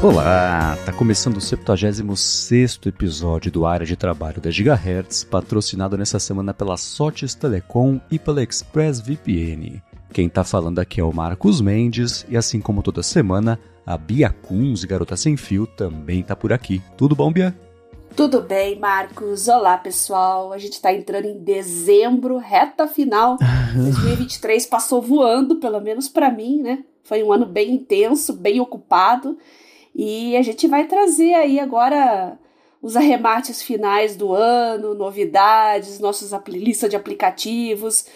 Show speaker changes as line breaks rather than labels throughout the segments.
Olá, tá começando o 76 episódio do Área de Trabalho da Gigahertz, patrocinado nessa semana pela Sotes Telecom e pela ExpressVPN. Quem tá falando aqui é o Marcos Mendes e assim como toda semana, a Bia Kunz, Garota Sem Fio, também tá por aqui. Tudo bom, Bia?
Tudo bem, Marcos? Olá, pessoal. A gente está entrando em dezembro, reta final. 2023 passou voando, pelo menos para mim, né? Foi um ano bem intenso, bem ocupado. E a gente vai trazer aí agora os arremates finais do ano, novidades, nossas lista de aplicativos,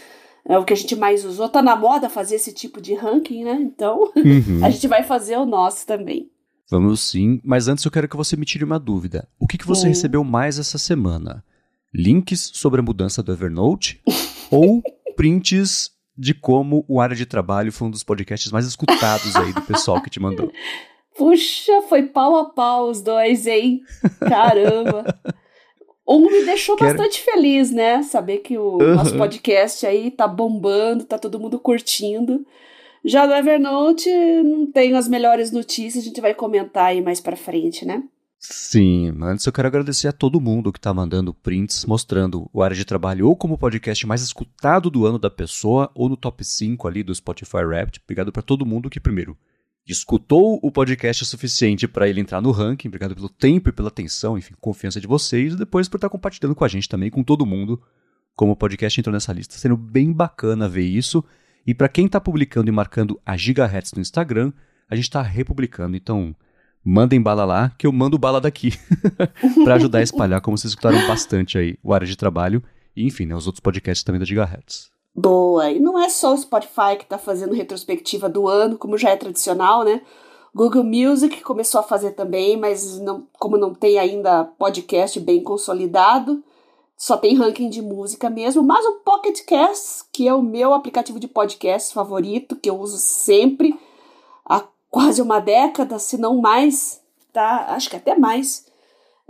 é o que a gente mais usou. Tá na moda fazer esse tipo de ranking, né? Então, uhum. a gente vai fazer o nosso também.
Vamos sim, mas antes eu quero que você me tire uma dúvida. O que, que você recebeu mais essa semana? Links sobre a mudança do Evernote ou prints de como o área de trabalho foi um dos podcasts mais escutados aí do pessoal que te mandou?
Puxa, foi pau a pau os dois, hein? Caramba. Um me deixou Quero... bastante feliz, né? Saber que o uhum. nosso podcast aí tá bombando, tá todo mundo curtindo. Já no Evernote não tenho as melhores notícias, a gente vai comentar aí mais pra frente, né?
Sim, antes eu quero agradecer a todo mundo que está mandando prints mostrando o área de trabalho ou como podcast mais escutado do ano da pessoa ou no top 5 ali do Spotify Wrapped. Obrigado para todo mundo que, primeiro, escutou o podcast o suficiente para ele entrar no ranking. Obrigado pelo tempo e pela atenção, enfim, confiança de vocês. E depois por estar compartilhando com a gente também, com todo mundo, como o podcast entrou nessa lista. Sendo bem bacana ver isso. E para quem está publicando e marcando a Gigahertz no Instagram, a gente está republicando. Então, mandem bala lá, que eu mando bala daqui. para ajudar a espalhar, como vocês escutaram bastante aí, o área de trabalho. E, enfim, né, os outros podcasts também da Gigahertz.
Boa! E não é só o Spotify que está fazendo retrospectiva do ano, como já é tradicional, né? Google Music começou a fazer também, mas não, como não tem ainda podcast bem consolidado, só tem ranking de música mesmo. Mas o Pocket Cast, que é o meu aplicativo de podcast favorito, que eu uso sempre há quase uma década, se não mais, tá? Acho que até mais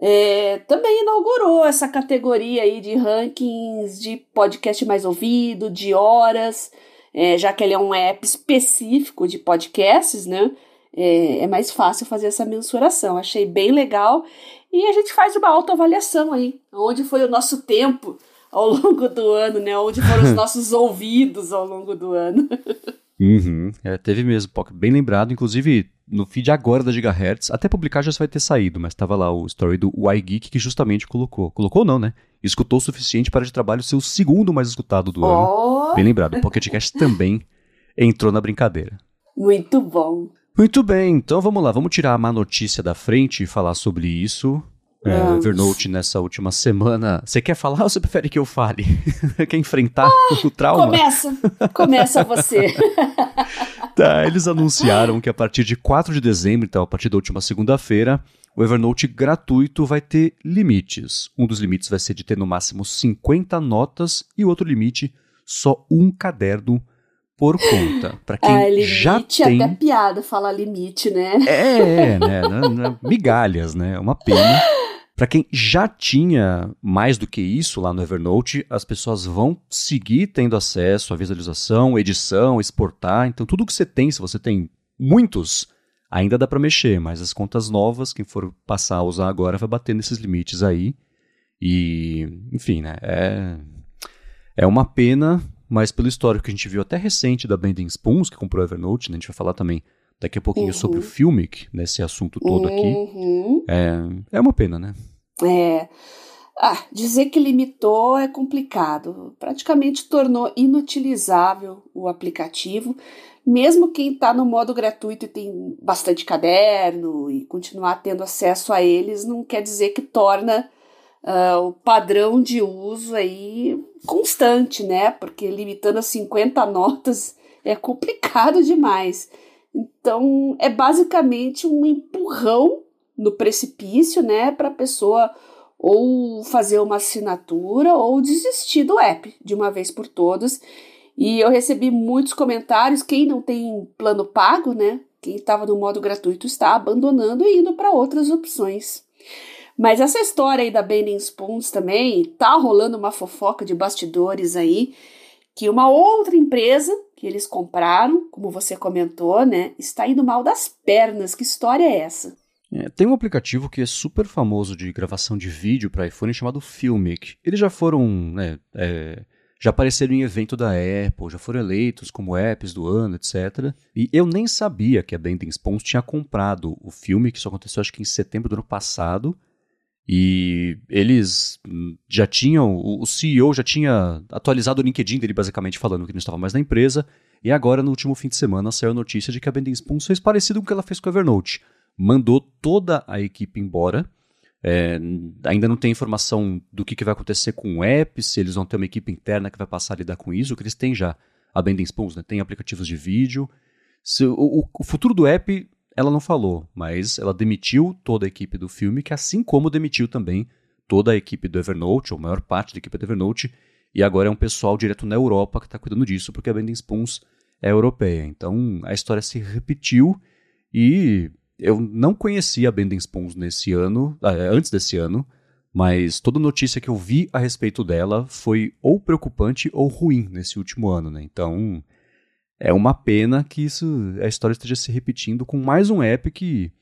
é, também inaugurou essa categoria aí de rankings de podcast mais ouvido, de horas, é, já que ele é um app específico de podcasts, né? É, é, mais fácil fazer essa mensuração. Achei bem legal. E a gente faz uma autoavaliação aí. Onde foi o nosso tempo ao longo do ano, né? Onde foram os nossos ouvidos ao longo do ano.
Uhum. É, teve mesmo, bem lembrado. Inclusive, no feed agora da Gigahertz, até publicar já vai ter saído, mas estava lá o story do iGeek que justamente colocou. Colocou não, né? Escutou o suficiente para de trabalho ser o segundo mais escutado do oh. ano. Bem lembrado, o Pocket Cast também entrou na brincadeira.
Muito bom.
Muito bem, então vamos lá, vamos tirar a má notícia da frente e falar sobre isso. É, Evernote nessa última semana. Você quer falar ou você prefere que eu fale? quer enfrentar ah, o trauma?
Começa, começa você.
tá, eles anunciaram que a partir de 4 de dezembro, então a partir da última segunda-feira, o Evernote gratuito vai ter limites. Um dos limites vai ser de ter no máximo 50 notas e o outro limite só um caderno por conta. Para quem ah, limite, já tem
até piada falar limite, né?
É, né? Migalhas, né? Uma pena. Para quem já tinha mais do que isso lá no Evernote, as pessoas vão seguir tendo acesso à visualização, edição, exportar. Então, tudo que você tem, se você tem muitos, ainda dá para mexer, mas as contas novas, quem for passar a usar agora, vai bater nesses limites aí. E, enfim, né? É, é uma pena, mas pelo histórico que a gente viu até recente da Bending Spoons, que comprou o Evernote, né? a gente vai falar também daqui a pouquinho uhum. sobre o Filmic, nesse assunto todo
uhum.
aqui. É, é uma pena, né?
É. Ah, dizer que limitou é complicado. Praticamente tornou inutilizável o aplicativo. Mesmo quem está no modo gratuito e tem bastante caderno e continuar tendo acesso a eles, não quer dizer que torna uh, o padrão de uso aí constante, né? Porque limitando a 50 notas é complicado demais. Então, é basicamente um empurrão no precipício, né, para a pessoa ou fazer uma assinatura ou desistir do app de uma vez por todas. E eu recebi muitos comentários. Quem não tem plano pago, né? Quem estava no modo gratuito está abandonando e indo para outras opções. Mas essa história aí da Bending Spoons também tá rolando uma fofoca de bastidores aí que uma outra empresa que eles compraram, como você comentou, né, está indo mal das pernas. Que história é essa?
É, tem um aplicativo que é super famoso de gravação de vídeo para iPhone chamado Filmic. Eles já foram, né, é, já apareceram em evento da Apple, já foram eleitos como apps do ano, etc. E eu nem sabia que a Bending Spoons tinha comprado o filme, que isso aconteceu acho que em setembro do ano passado. E eles já tinham, o CEO já tinha atualizado o LinkedIn dele basicamente falando que não estava mais na empresa. E agora, no último fim de semana, saiu a notícia de que a Bending Spoons fez parecido com o que ela fez com a Evernote. Mandou toda a equipe embora é, ainda não tem informação do que, que, vai acontecer com o app, se eles vão ter uma equipe interna que vai passar a lidar com isso, que eles têm já a Bending Spoons, né? tem aplicativos de vídeo. Se, o, o, futuro do app, ela não falou, mas ela demitiu toda a equipe do filme, que assim como demitiu também toda a equipe do Evernote, ou a maior parte da equipe do Evernote, e agora é um pessoal direto na Europa que está cuidando disso, porque a Bending Spoons é europeia. Então a história se repetiu e eu não conhecia a Bending Spoons nesse ano, ah, é, antes desse ano, mas toda notícia que eu vi a respeito dela foi ou preocupante ou ruim nesse último ano, né? Então, é uma pena que isso, a história esteja se repetindo com mais um app que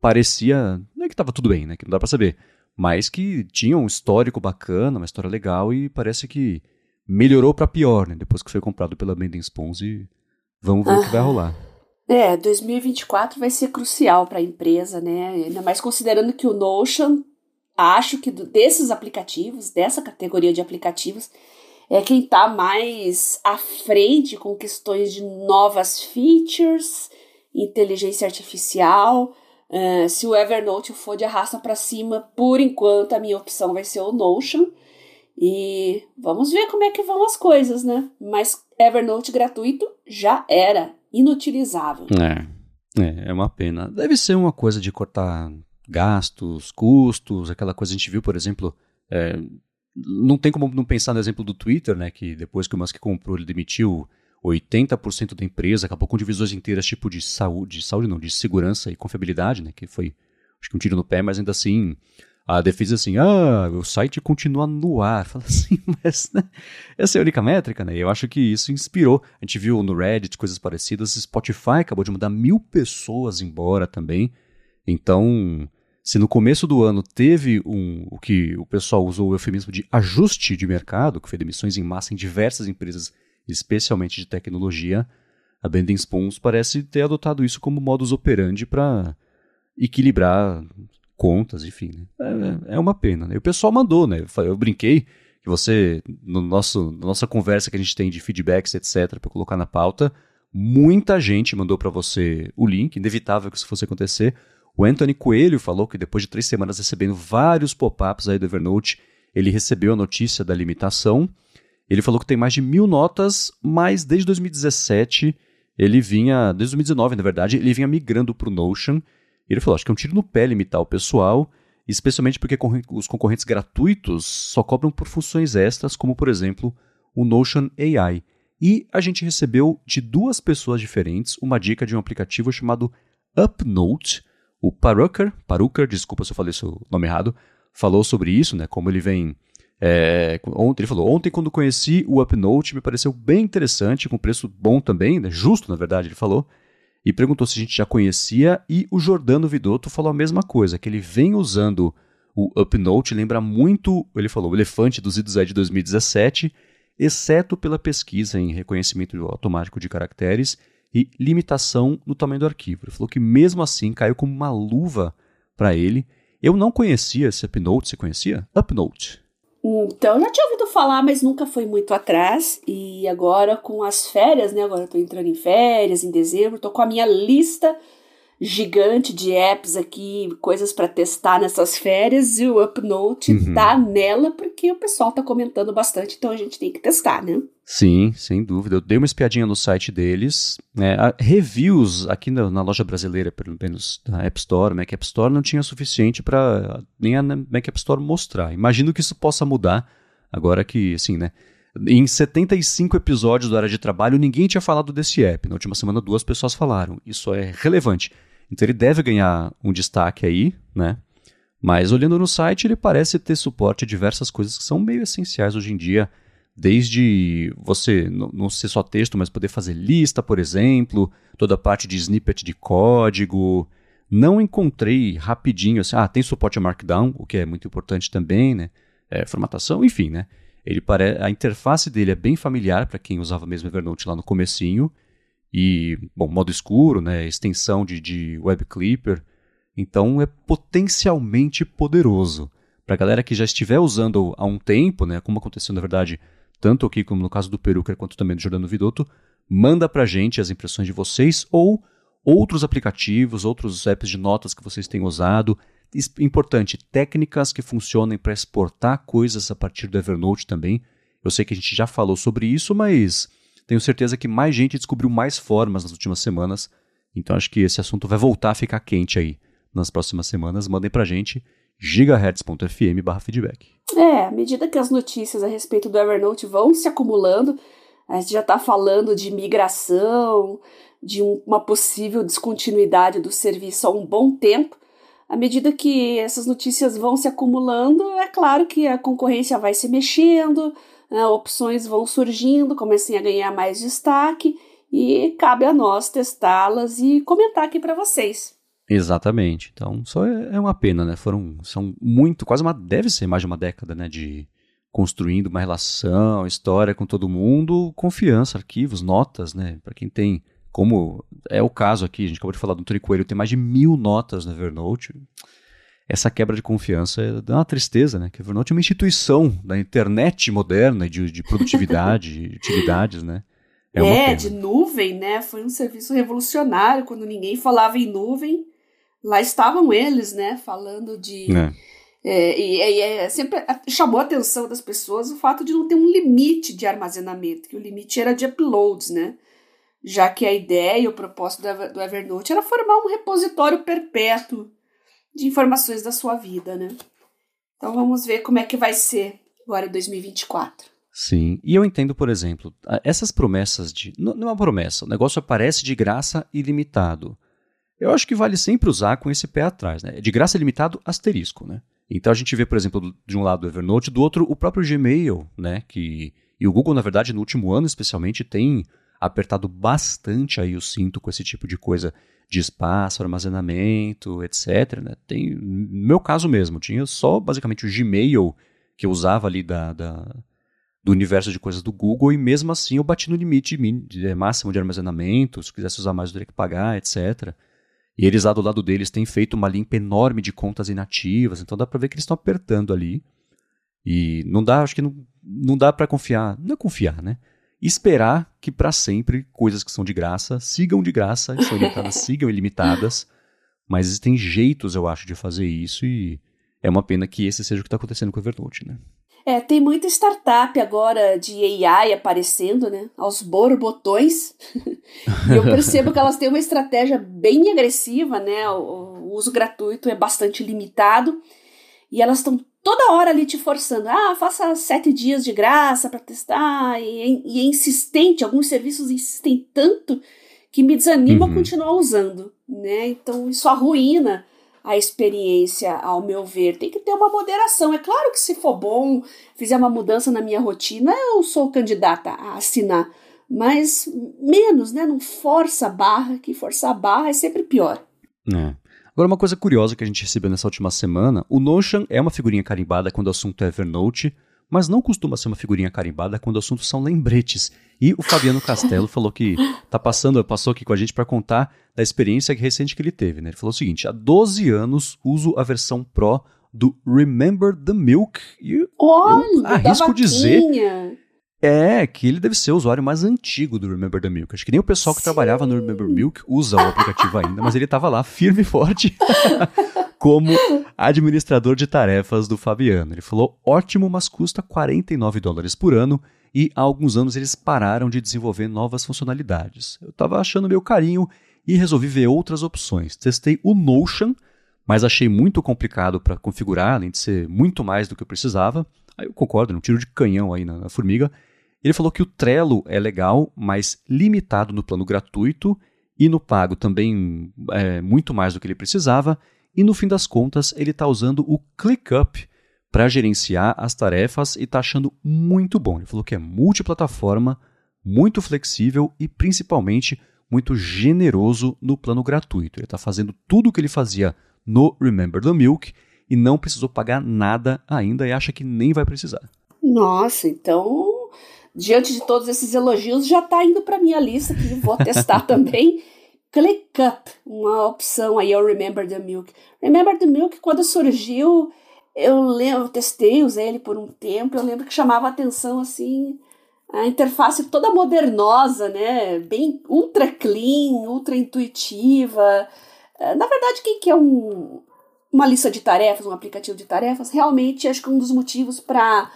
parecia, não é que estava tudo bem, né? Que não dá para saber, mas que tinha um histórico bacana, uma história legal e parece que melhorou para pior, né? Depois que foi comprado pela Bending Spoons e vamos ver o que vai rolar.
É, 2024 vai ser crucial para a empresa, né? Ainda mais considerando que o Notion, acho que desses aplicativos, dessa categoria de aplicativos, é quem está mais à frente com questões de novas features, inteligência artificial. Uh, se o Evernote for de arrasta para cima, por enquanto a minha opção vai ser o Notion. E vamos ver como é que vão as coisas, né? Mas Evernote gratuito já era inutilizável.
É, é, é uma pena. Deve ser uma coisa de cortar gastos, custos, aquela coisa a gente viu, por exemplo, é, não tem como não pensar no exemplo do Twitter, né, que depois que o Musk comprou, ele demitiu 80% da empresa, acabou com divisões inteiras tipo de saúde, saúde não, de segurança e confiabilidade, né, que foi acho que um tiro no pé, mas ainda assim a defesa assim, ah, o site continua no ar. Fala assim, mas né, essa é a única métrica, né? E eu acho que isso inspirou. A gente viu no Reddit coisas parecidas. Spotify acabou de mandar mil pessoas embora também. Então, se no começo do ano teve um, o que o pessoal usou o eufemismo de ajuste de mercado, que foi demissões em massa em diversas empresas, especialmente de tecnologia, a Bending Spoons parece ter adotado isso como modus operandi para equilibrar contas, enfim. Né? É, é, uma pena. Né? E o pessoal mandou, né? Eu brinquei que você, no nosso, na nossa conversa que a gente tem de feedbacks, etc., para colocar na pauta, muita gente mandou para você o link, inevitável que isso fosse acontecer. O Anthony Coelho falou que depois de três semanas recebendo vários pop-ups aí do Evernote, ele recebeu a notícia da limitação. Ele falou que tem mais de mil notas, mas desde 2017 ele vinha, desde 2019 na verdade, ele vinha migrando para o Notion ele falou: acho que é um tiro no pé limitar o pessoal, especialmente porque os concorrentes gratuitos só cobram por funções extras, como por exemplo o Notion AI. E a gente recebeu de duas pessoas diferentes uma dica de um aplicativo chamado UpNote. O Paruker, Paruker, desculpa se eu falei seu nome errado, falou sobre isso, né? Como ele vem. É, ontem ele falou: ontem, quando conheci o UpNote, me pareceu bem interessante, com preço bom também, né, justo, na verdade, ele falou e perguntou se a gente já conhecia, e o Jordano Vidotto falou a mesma coisa, que ele vem usando o UpNote, lembra muito, ele falou, o elefante dos idos de 2017, exceto pela pesquisa em reconhecimento automático de caracteres e limitação no tamanho do arquivo. Ele falou que mesmo assim caiu como uma luva para ele. Eu não conhecia esse UpNote, você conhecia? UpNote.
Então, já tinha ouvido falar, mas nunca foi muito atrás. E agora, com as férias, né? Agora eu tô entrando em férias, em dezembro, tô com a minha lista gigante de apps aqui, coisas para testar nessas férias, e o Upnote uhum. tá nela porque o pessoal tá comentando bastante, então a gente tem que testar, né?
Sim, sem dúvida. Eu dei uma espiadinha no site deles. Né? reviews aqui na, na, loja brasileira, pelo menos na App Store, Mac App Store, não tinha suficiente para nem a Mac App Store mostrar. Imagino que isso possa mudar agora que, assim, né? Em 75 episódios do Área de Trabalho, ninguém tinha falado desse app. Na última semana, duas pessoas falaram. Isso é relevante. Então ele deve ganhar um destaque aí, né? Mas olhando no site, ele parece ter suporte a diversas coisas que são meio essenciais hoje em dia, desde você não ser só texto, mas poder fazer lista, por exemplo, toda a parte de snippet de código, Não encontrei rapidinho assim, ah, tem suporte a Markdown, o que é muito importante também, né? É, formatação, enfim, né? Ele pare... A interface dele é bem familiar para quem usava mesmo Evernote lá no comecinho. E, bom, modo escuro, né? Extensão de, de Web Clipper. Então é potencialmente poderoso. Para a galera que já estiver usando há um tempo, né? Como aconteceu na verdade, tanto aqui como no caso do Peruca quanto também do Jordano Vidotto, manda para gente as impressões de vocês ou outros aplicativos, outros apps de notas que vocês têm usado. Importante, técnicas que funcionem para exportar coisas a partir do Evernote também. Eu sei que a gente já falou sobre isso, mas tenho certeza que mais gente descobriu mais formas nas últimas semanas. Então acho que esse assunto vai voltar a ficar quente aí nas próximas semanas. Mandem para a gente gigahertz.fm feedback.
É, à medida que as notícias a respeito do Evernote vão se acumulando, a gente já está falando de migração, de um, uma possível descontinuidade do serviço há um bom tempo. À medida que essas notícias vão se acumulando, é claro que a concorrência vai se mexendo, né, opções vão surgindo, começam a ganhar mais destaque e cabe a nós testá-las e comentar aqui para vocês.
Exatamente. Então, só é, é uma pena, né? Foram, são muito, quase uma, deve ser mais de uma década, né? De construindo uma relação, história com todo mundo, confiança, arquivos, notas, né? Para quem tem como é o caso aqui, a gente acabou de falar do Tony Coelho, tem mais de mil notas no Evernote. Essa quebra de confiança dá uma tristeza, né? Que o Evernote é uma instituição da internet moderna de, de produtividade, de utilidades, né?
É, é de nuvem, né? Foi um serviço revolucionário. Quando ninguém falava em nuvem, lá estavam eles, né? Falando de. É. É, e, e é, sempre chamou a atenção das pessoas o fato de não ter um limite de armazenamento, que o limite era de uploads, né? já que a ideia e o propósito do Evernote era formar um repositório perpétuo de informações da sua vida, né? Então vamos ver como é que vai ser agora em 2024.
Sim, e eu entendo, por exemplo, essas promessas de. Não é uma promessa, o negócio aparece de graça ilimitado. Eu acho que vale sempre usar com esse pé atrás, né? De graça ilimitado, asterisco, né? Então a gente vê, por exemplo, de um lado o Evernote, do outro o próprio Gmail, né? Que, e o Google, na verdade, no último ano especialmente, tem apertado bastante aí o cinto com esse tipo de coisa de espaço, armazenamento, etc. Né? Tem, no meu caso mesmo, tinha só basicamente o Gmail que eu usava ali da, da, do universo de coisas do Google e mesmo assim eu bati no limite de, de máximo de armazenamento, se quisesse usar mais eu teria que pagar, etc. E eles lá do lado deles têm feito uma limpa enorme de contas inativas, então dá para ver que eles estão apertando ali. E não dá, acho que não, não dá para confiar, não é confiar, né? Esperar que para sempre coisas que são de graça sigam de graça, que são ilimitadas sigam ilimitadas. Mas existem jeitos, eu acho, de fazer isso e é uma pena que esse seja o que está acontecendo com o Evernote, né?
É, tem muita startup agora de AI aparecendo, né? Aos borbotões. e eu percebo que elas têm uma estratégia bem agressiva, né? O, o uso gratuito é bastante limitado. E elas estão toda hora ali te forçando. Ah, faça sete dias de graça para testar. E, e, é insistente, alguns serviços insistem tanto que me desanima uhum. a continuar usando, né? Então isso arruína a experiência, ao meu ver. Tem que ter uma moderação. É claro que se for bom, fizer uma mudança na minha rotina, eu sou candidata a assinar. Mas menos, né? Não força a barra, que forçar a barra é sempre pior.
É. Agora, uma coisa curiosa que a gente recebeu nessa última semana: o Notion é uma figurinha carimbada quando o assunto é Evernote, mas não costuma ser uma figurinha carimbada quando o assunto são lembretes. E o Fabiano Castelo falou que tá passando, passou aqui com a gente para contar da experiência recente que ele teve. Né? Ele falou o seguinte: há 12 anos uso a versão Pro do Remember the Milk.
E Olha, eu
arrisco dizer é, que ele deve ser o usuário mais antigo do Remember the Milk. Acho que nem o pessoal que Sim. trabalhava no Remember Milk usa o aplicativo ainda, mas ele estava lá firme e forte como administrador de tarefas do Fabiano. Ele falou: ótimo, mas custa 49 dólares por ano e há alguns anos eles pararam de desenvolver novas funcionalidades. Eu estava achando meu carinho e resolvi ver outras opções. Testei o Notion, mas achei muito complicado para configurar, além de ser muito mais do que eu precisava. Aí eu concordo, um tiro de canhão aí na, na formiga. Ele falou que o Trello é legal, mas limitado no plano gratuito e no pago também é, muito mais do que ele precisava. E no fim das contas, ele está usando o ClickUp para gerenciar as tarefas e está achando muito bom. Ele falou que é multiplataforma, muito flexível e principalmente muito generoso no plano gratuito. Ele está fazendo tudo o que ele fazia no Remember the Milk e não precisou pagar nada ainda e acha que nem vai precisar.
Nossa, então, diante de todos esses elogios, já está indo para minha lista que vou testar também. ClickUp, uma opção aí ao Remember the Milk. Remember the Milk, quando surgiu, eu lembro, eu testei, usei ele por um tempo, eu lembro que chamava atenção assim a interface toda modernosa, né? Bem ultra clean, ultra intuitiva. É, na verdade, quem quer um, uma lista de tarefas, um aplicativo de tarefas, realmente acho que um dos motivos para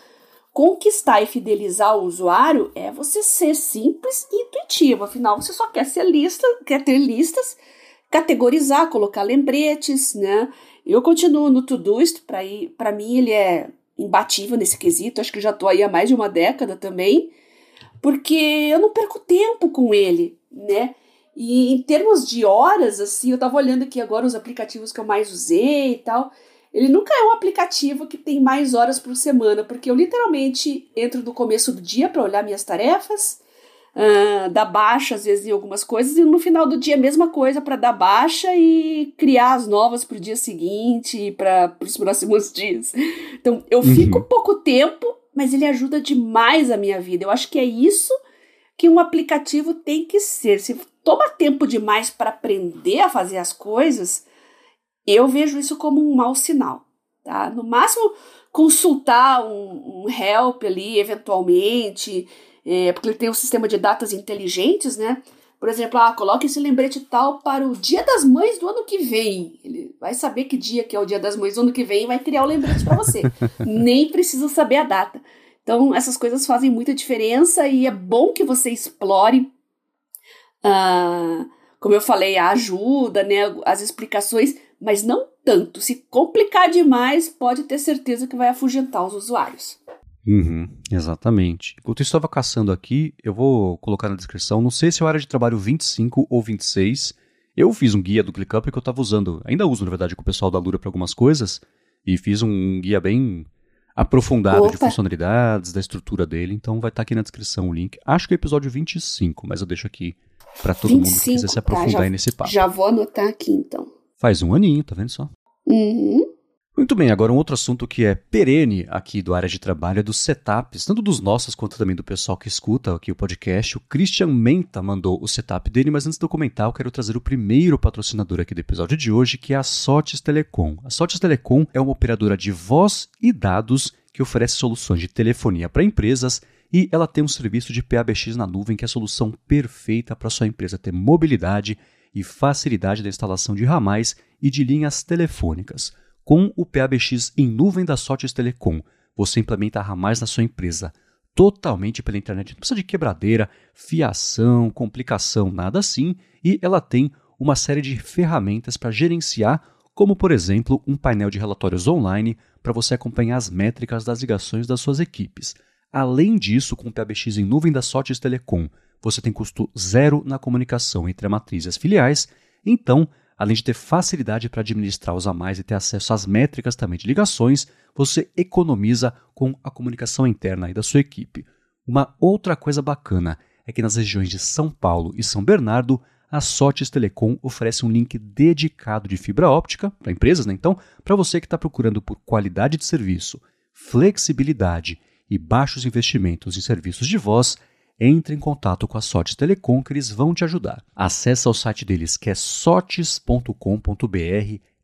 conquistar e fidelizar o usuário é você ser simples e intuitivo. Afinal, você só quer ser lista, quer ter listas, categorizar, colocar lembretes, né? Eu continuo no Todoist, para mim ele é imbatível nesse quesito, acho que já estou aí há mais de uma década também porque eu não perco tempo com ele, né? E em termos de horas, assim, eu tava olhando aqui agora os aplicativos que eu mais usei e tal. Ele nunca é um aplicativo que tem mais horas por semana, porque eu literalmente entro no começo do dia para olhar minhas tarefas, uh, dar baixa às vezes em algumas coisas, e no final do dia a mesma coisa para dar baixa e criar as novas para o dia seguinte e para os próximos dias. Então eu uhum. fico pouco tempo mas ele ajuda demais a minha vida. Eu acho que é isso que um aplicativo tem que ser. Se toma tempo demais para aprender a fazer as coisas, eu vejo isso como um mau sinal. Tá? No máximo, consultar um, um help ali, eventualmente, é, porque ele tem um sistema de datas inteligentes, né? Por exemplo, ah, coloque esse lembrete tal para o Dia das Mães do ano que vem. Ele vai saber que dia que é o Dia das Mães do ano que vem e vai criar o lembrete para você. Nem precisa saber a data. Então, essas coisas fazem muita diferença e é bom que você explore, uh, como eu falei, a ajuda, né, as explicações, mas não tanto. Se complicar demais, pode ter certeza que vai afugentar os usuários.
Uhum, exatamente. Enquanto eu estava caçando aqui, eu vou colocar na descrição, não sei se é a área de trabalho 25 ou 26. Eu fiz um guia do ClickUp que eu estava usando, ainda uso na verdade com o pessoal da Lura para algumas coisas, e fiz um guia bem aprofundado Opa. de funcionalidades, da estrutura dele, então vai estar tá aqui na descrição o link. Acho que é episódio 25, mas eu deixo aqui para todo 25, mundo que quiser se aprofundar tá, já, nesse papo.
Já vou anotar aqui então.
Faz um aninho, tá vendo só?
Uhum.
Muito bem, agora um outro assunto que é perene aqui do área de trabalho é dos setups, tanto dos nossos quanto também do pessoal que escuta aqui o podcast. O Christian Menta mandou o setup dele, mas antes de eu comentar, eu quero trazer o primeiro patrocinador aqui do episódio de hoje, que é a Sotes Telecom. A Sotes Telecom é uma operadora de voz e dados que oferece soluções de telefonia para empresas e ela tem um serviço de PABX na nuvem que é a solução perfeita para sua empresa ter mobilidade e facilidade da instalação de ramais e de linhas telefônicas. Com o PABX em nuvem da Sotes Telecom, você implementa ramais na sua empresa totalmente pela internet. Não precisa de quebradeira, fiação, complicação, nada assim. E ela tem uma série de ferramentas para gerenciar, como por exemplo um painel de relatórios online para você acompanhar as métricas das ligações das suas equipes. Além disso, com o PABX em nuvem da Sotes Telecom, você tem custo zero na comunicação entre a matriz e as filiais. Então, além de ter facilidade para administrar os a mais e ter acesso às métricas também de ligações, você economiza com a comunicação interna da sua equipe. Uma outra coisa bacana é que nas regiões de São Paulo e São Bernardo, a Sotes Telecom oferece um link dedicado de fibra óptica para empresas, né? Então, para você que está procurando por qualidade de serviço, flexibilidade e baixos investimentos em serviços de voz, entre em contato com a Sotes Telecom que eles vão te ajudar. Acesse o site deles que é sotes.com.br,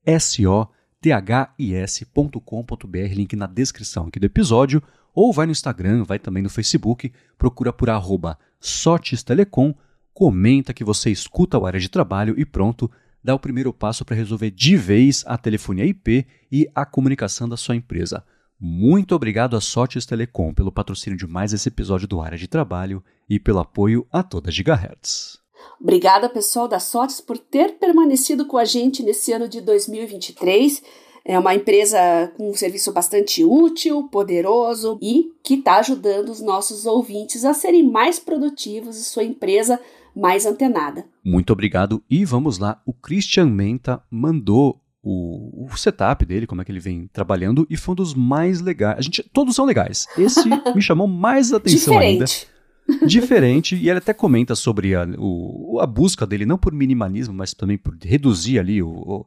S-O-T-H-I-S.com.br, link na descrição aqui do episódio, ou vai no Instagram, vai também no Facebook, procura por arroba Sotes Telecom, comenta que você escuta o área de trabalho e pronto, dá o primeiro passo para resolver de vez a telefonia IP e a comunicação da sua empresa. Muito obrigado a Sotes Telecom pelo patrocínio de mais esse episódio do Área de Trabalho e pelo apoio a toda Gigahertz.
Obrigada, pessoal da Sotes, por ter permanecido com a gente nesse ano de 2023. É uma empresa com um serviço bastante útil, poderoso e que está ajudando os nossos ouvintes a serem mais produtivos e sua empresa mais antenada.
Muito obrigado e vamos lá. O Christian Menta mandou o, o, setup dele, como é que ele vem trabalhando, e foi um dos mais legais. A gente, todos são legais. Esse me chamou mais atenção
Diferente.
ainda. diferente, e ele até comenta sobre a, o, a busca dele, não por minimalismo, mas também por reduzir ali o, o,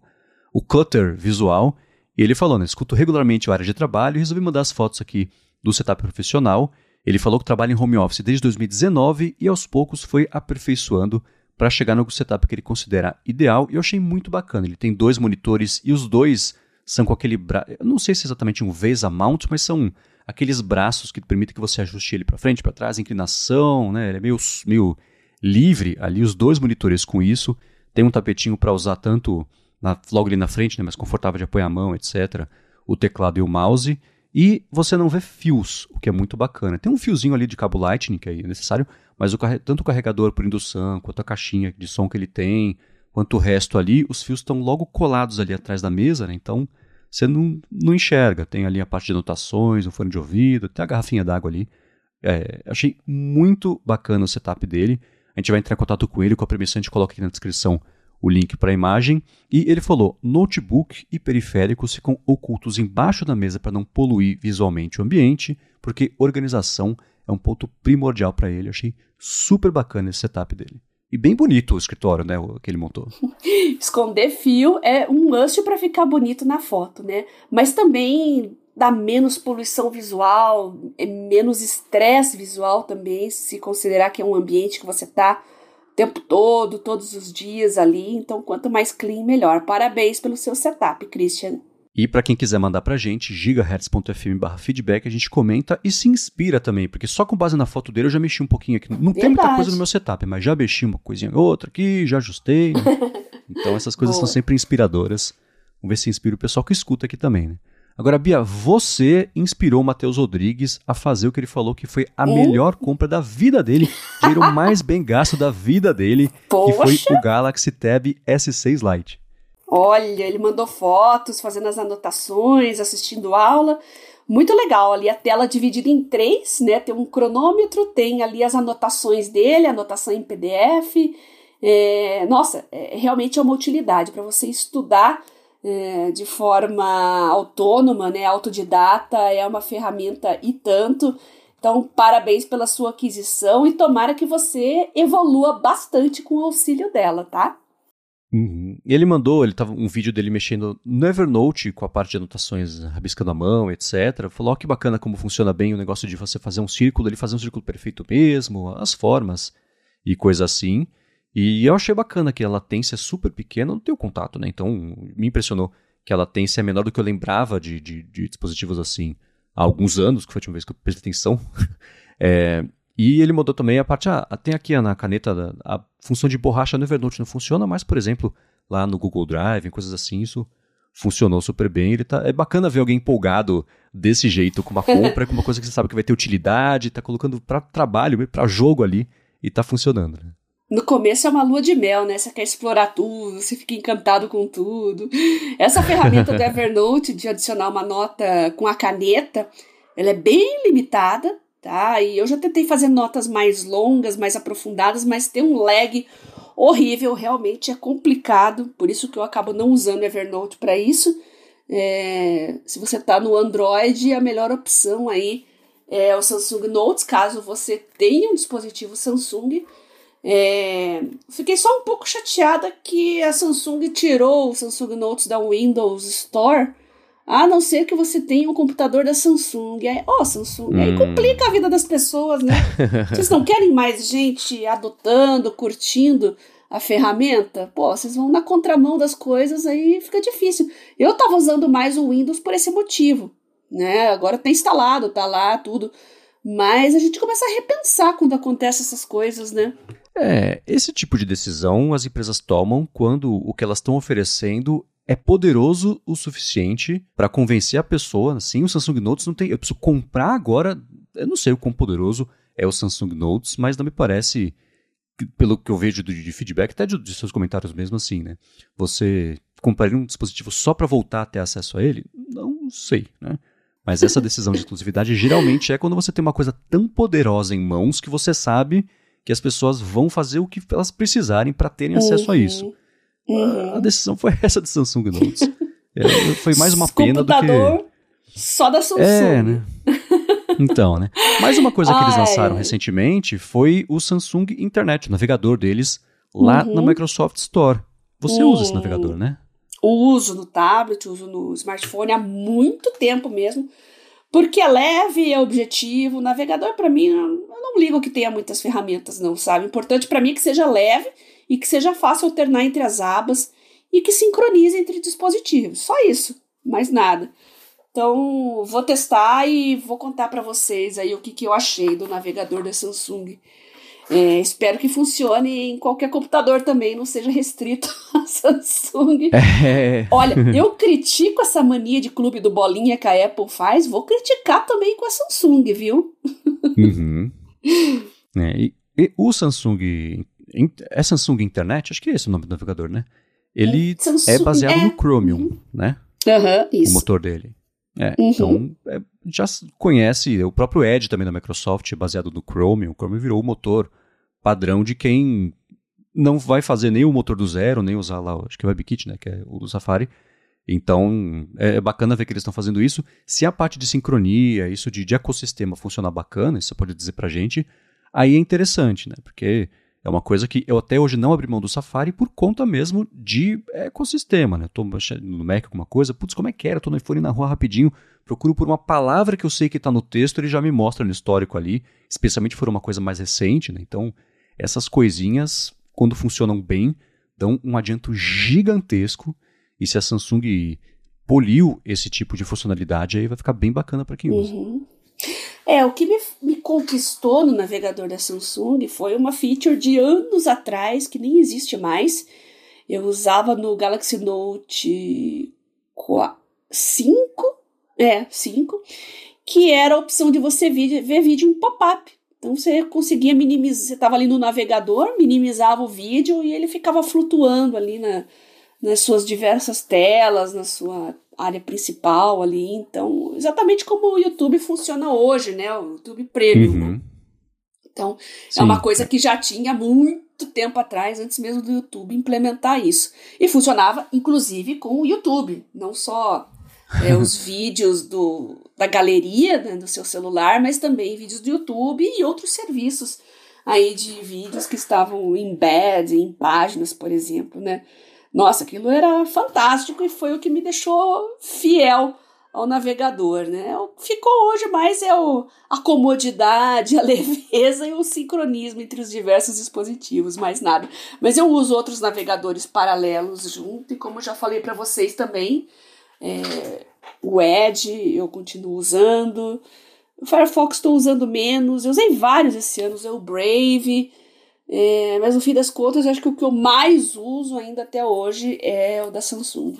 o clutter visual. E ele falou, né, escuto regularmente a área de trabalho e resolvi mandar as fotos aqui do setup profissional. Ele falou que trabalha em home office desde 2019 e aos poucos foi aperfeiçoando para chegar no setup que ele considera ideal. E eu achei muito bacana. Ele tem dois monitores e os dois são com aquele braço. Eu não sei se é exatamente um VESA mount, mas são aqueles braços que permitem que você ajuste ele para frente, para trás, inclinação, né? Ele é meio, meio livre ali, os dois monitores com isso. Tem um tapetinho para usar tanto na, logo ali na frente, né, mais confortável de apoiar a mão, etc. O teclado e o mouse. E você não vê fios, o que é muito bacana. Tem um fiozinho ali de cabo Lightning que é necessário, mas o, tanto o carregador por indução, quanto a caixinha de som que ele tem, quanto o resto ali, os fios estão logo colados ali atrás da mesa, né? Então você não, não enxerga. Tem ali a parte de anotações, o fone de ouvido, tem a garrafinha d'água ali. É, achei muito bacana o setup dele. A gente vai entrar em contato com ele, com a permissão a gente coloca aqui na descrição o link para a imagem. E ele falou: notebook e periféricos ficam ocultos embaixo da mesa para não poluir visualmente o ambiente, porque organização é um ponto primordial para ele. achei super bacana esse setup dele. E bem bonito o escritório, né, que ele montou.
Esconder fio é um must para ficar bonito na foto, né? Mas também dá menos poluição visual, é menos estresse visual também, se considerar que é um ambiente que você o tempo todo, todos os dias ali. Então, quanto mais clean, melhor. Parabéns pelo seu setup, Christian.
E para quem quiser mandar pra gente, gigahertz.fm barra feedback, a gente comenta e se inspira também, porque só com base na foto dele eu já mexi um pouquinho aqui. Não Verdade. tem muita coisa no meu setup, mas já mexi uma coisinha outra aqui, já ajustei. Né? então essas coisas são sempre inspiradoras. Vamos ver se inspira o pessoal que escuta aqui também, né? Agora, Bia, você inspirou o Matheus Rodrigues a fazer o que ele falou que foi a melhor compra da vida dele, dinheiro mais bem gasto da vida dele, Poxa. que foi o Galaxy Tab S6 Lite.
Olha, ele mandou fotos, fazendo as anotações, assistindo aula. Muito legal ali, a tela dividida em três, né? Tem um cronômetro, tem ali as anotações dele, anotação em PDF. É, nossa, é, realmente é uma utilidade para você estudar é, de forma autônoma, né? Autodidata, é uma ferramenta e tanto. Então, parabéns pela sua aquisição e tomara que você evolua bastante com o auxílio dela, tá?
Uhum. Ele mandou, ele tava um vídeo dele mexendo no Evernote com a parte de anotações, rabiscando a mão, etc. Falou oh, que bacana como funciona bem o negócio de você fazer um círculo, ele fazer um círculo perfeito mesmo, as formas e coisa assim. E eu achei bacana que a latência é super pequena, não tenho contato, né? Então me impressionou que a latência é menor do que eu lembrava de, de, de dispositivos assim há alguns anos, que foi a última vez que eu prestei atenção. é, e ele mudou também a parte. Ah, tem aqui na caneta a função de borracha no Evernote não funciona, mas, por exemplo, lá no Google Drive, em coisas assim, isso funcionou super bem. Ele tá, é bacana ver alguém empolgado desse jeito com uma compra, com uma coisa que você sabe que vai ter utilidade, tá colocando para trabalho, para jogo ali e tá funcionando. Né?
No começo é uma lua de mel, né? Você quer explorar tudo, você fica encantado com tudo. Essa ferramenta do Evernote de adicionar uma nota com a caneta, ela é bem limitada, tá? E eu já tentei fazer notas mais longas, mais aprofundadas, mas tem um lag horrível, realmente é complicado, por isso que eu acabo não usando o Evernote para isso. É, se você está no Android, a melhor opção aí é o Samsung Notes, caso você tenha um dispositivo Samsung. É, fiquei só um pouco chateada que a Samsung tirou o Samsung Notes da Windows Store a não ser que você tenha um computador da Samsung. Aí, ó, oh, Samsung, hum. aí complica a vida das pessoas, né? vocês não querem mais gente adotando, curtindo a ferramenta? Pô, vocês vão na contramão das coisas, aí fica difícil. Eu tava usando mais o Windows por esse motivo, né? Agora tá instalado, tá lá, tudo. Mas a gente começa a repensar quando acontecem essas coisas, né?
É, esse tipo de decisão as empresas tomam quando o que elas estão oferecendo é poderoso o suficiente para convencer a pessoa. Sim, o Samsung Notes não tem. Eu preciso comprar agora. Eu não sei o quão poderoso é o Samsung Notes, mas não me parece, pelo que eu vejo de feedback, até de, de, seus comentários mesmo assim, né? Você compraria um dispositivo só para voltar a ter acesso a ele? Não sei, né? Mas essa decisão de exclusividade geralmente é quando você tem uma coisa tão poderosa em mãos que você sabe que as pessoas vão fazer o que elas precisarem para terem acesso uhum. a isso. Uhum. A decisão foi essa de Samsung Notes. é, foi mais uma pena do que.
Só da Samsung.
É, né? Então, né? Mais uma coisa que eles lançaram recentemente foi o Samsung Internet, o navegador deles, lá uhum. na Microsoft Store. Você usa esse hum. navegador, né?
Uso no tablet, uso no smartphone há muito tempo mesmo. Porque é leve, é objetivo. O navegador, para mim, eu não ligo que tenha muitas ferramentas, não, sabe? O importante para mim é que seja leve e que seja fácil alternar entre as abas e que sincronize entre dispositivos. Só isso, mais nada. Então, vou testar e vou contar para vocês aí o que, que eu achei do navegador da Samsung. É, espero que funcione em qualquer computador também, não seja restrito a Samsung. É. Olha, eu critico essa mania de clube do bolinha que a Apple faz, vou criticar também com a Samsung, viu?
Uhum. É, e, e, o Samsung. É Samsung Internet? Acho que é esse o nome do navegador, né? Ele é, Samsung, é baseado é. no Chromium, uhum. né?
Uhum, isso.
O motor dele. É, uhum. Então, é, já conhece o próprio Edge também da Microsoft, baseado no Chromium. O Chromium virou o motor padrão de quem não vai fazer nem o motor do zero, nem usar lá, acho que é o WebKit, né, que é o do Safari. Então, é, é bacana ver que eles estão fazendo isso. Se a parte de sincronia, isso de, de ecossistema funcionar bacana, isso você pode dizer pra gente, aí é interessante, né? Porque é uma coisa que eu até hoje não abri mão do Safari por conta mesmo de ecossistema, né? Tô no Mac alguma coisa, putz, como é que era? Tô no iPhone na rua rapidinho, procuro por uma palavra que eu sei que está no texto, ele já me mostra no histórico ali, especialmente se for uma coisa mais recente, né? Então, essas coisinhas, quando funcionam bem, dão um adianto gigantesco. E se a Samsung poliu esse tipo de funcionalidade, aí vai ficar bem bacana para quem usa.
É, o que me, me, conquistou no navegador da Samsung foi uma feature de anos atrás, que nem existe mais. Eu usava no Galaxy Note 5, é, 5, que era a opção de você ver, ver vídeo em pop-up. Então você conseguia minimizar, você estava ali no navegador, minimizava o vídeo e ele ficava flutuando ali na, nas suas diversas telas, na sua área principal ali. Então, exatamente como o YouTube funciona hoje, né? O YouTube Premium. Uhum. Então, Sim. é uma coisa que já tinha muito tempo atrás, antes mesmo do YouTube implementar isso. E funcionava, inclusive, com o YouTube, não só é, os vídeos do, da galeria né, do seu celular, mas também vídeos do YouTube e outros serviços aí de vídeos que estavam em bed, em páginas, por exemplo, né? Nossa, aquilo era fantástico e foi o que me deixou fiel ao navegador, né? Ficou hoje mais é o, a comodidade, a leveza e o sincronismo entre os diversos dispositivos, mais nada. Mas eu uso outros navegadores paralelos junto e como já falei para vocês também, é, o Edge eu continuo usando. O Firefox estou usando menos. Eu usei vários esse ano, usei o Brave. É, mas no fim das contas, eu acho que o que eu mais uso ainda até hoje é o da Samsung.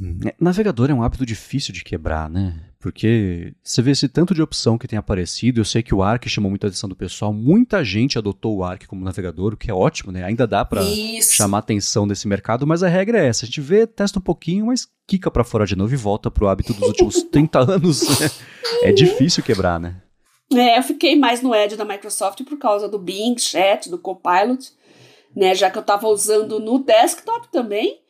Hum, é, navegador é um hábito difícil de quebrar, né? Porque você vê esse tanto de opção que tem aparecido. Eu sei que o Arc chamou muita atenção do pessoal. Muita gente adotou o Arc como navegador, o que é ótimo, né? Ainda dá para chamar atenção desse mercado, mas a regra é essa: a gente vê, testa um pouquinho, mas quica para fora de novo e volta pro hábito dos últimos 30 anos. Né? É difícil quebrar, né?
É, eu fiquei mais no Edge da Microsoft por causa do Bing Chat, do Copilot, né? Já que eu estava usando no desktop também.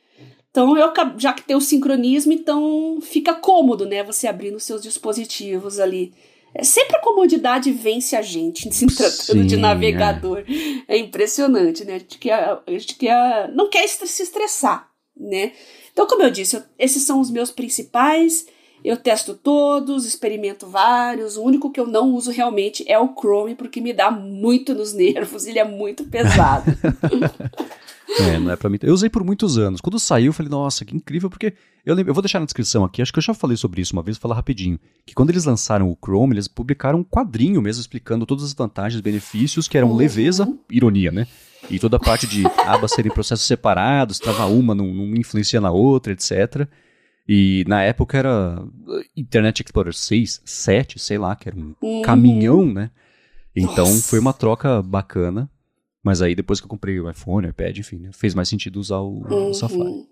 Então, eu, já que tem o sincronismo, então fica cômodo, né? Você abrir nos seus dispositivos ali. É, sempre a comodidade vence a gente, se tratando Sim, de navegador. É. é. impressionante, né? A gente, quer, a gente quer, não quer se estressar, né? Então, como eu disse, eu, esses são os meus principais. Eu testo todos, experimento vários. O único que eu não uso realmente é o Chrome, porque me dá muito nos nervos, ele é muito pesado.
É, não é pra mim. Eu usei por muitos anos. Quando saiu, eu falei, nossa, que incrível, porque eu, lembro, eu vou deixar na descrição aqui, acho que eu já falei sobre isso uma vez, vou falar rapidinho. Que quando eles lançaram o Chrome, eles publicaram um quadrinho mesmo explicando todas as vantagens e benefícios, que eram uhum. leveza, ironia, né? E toda a parte de abas serem processos separados, trava uma, não, não influencia na outra, etc. E na época era Internet Explorer 6, 7, sei lá, que era um uhum. caminhão, né? Então Nossa. foi uma troca bacana. Mas aí depois que eu comprei o iPhone, o iPad, enfim, né, fez mais sentido usar o, uhum. o Safari.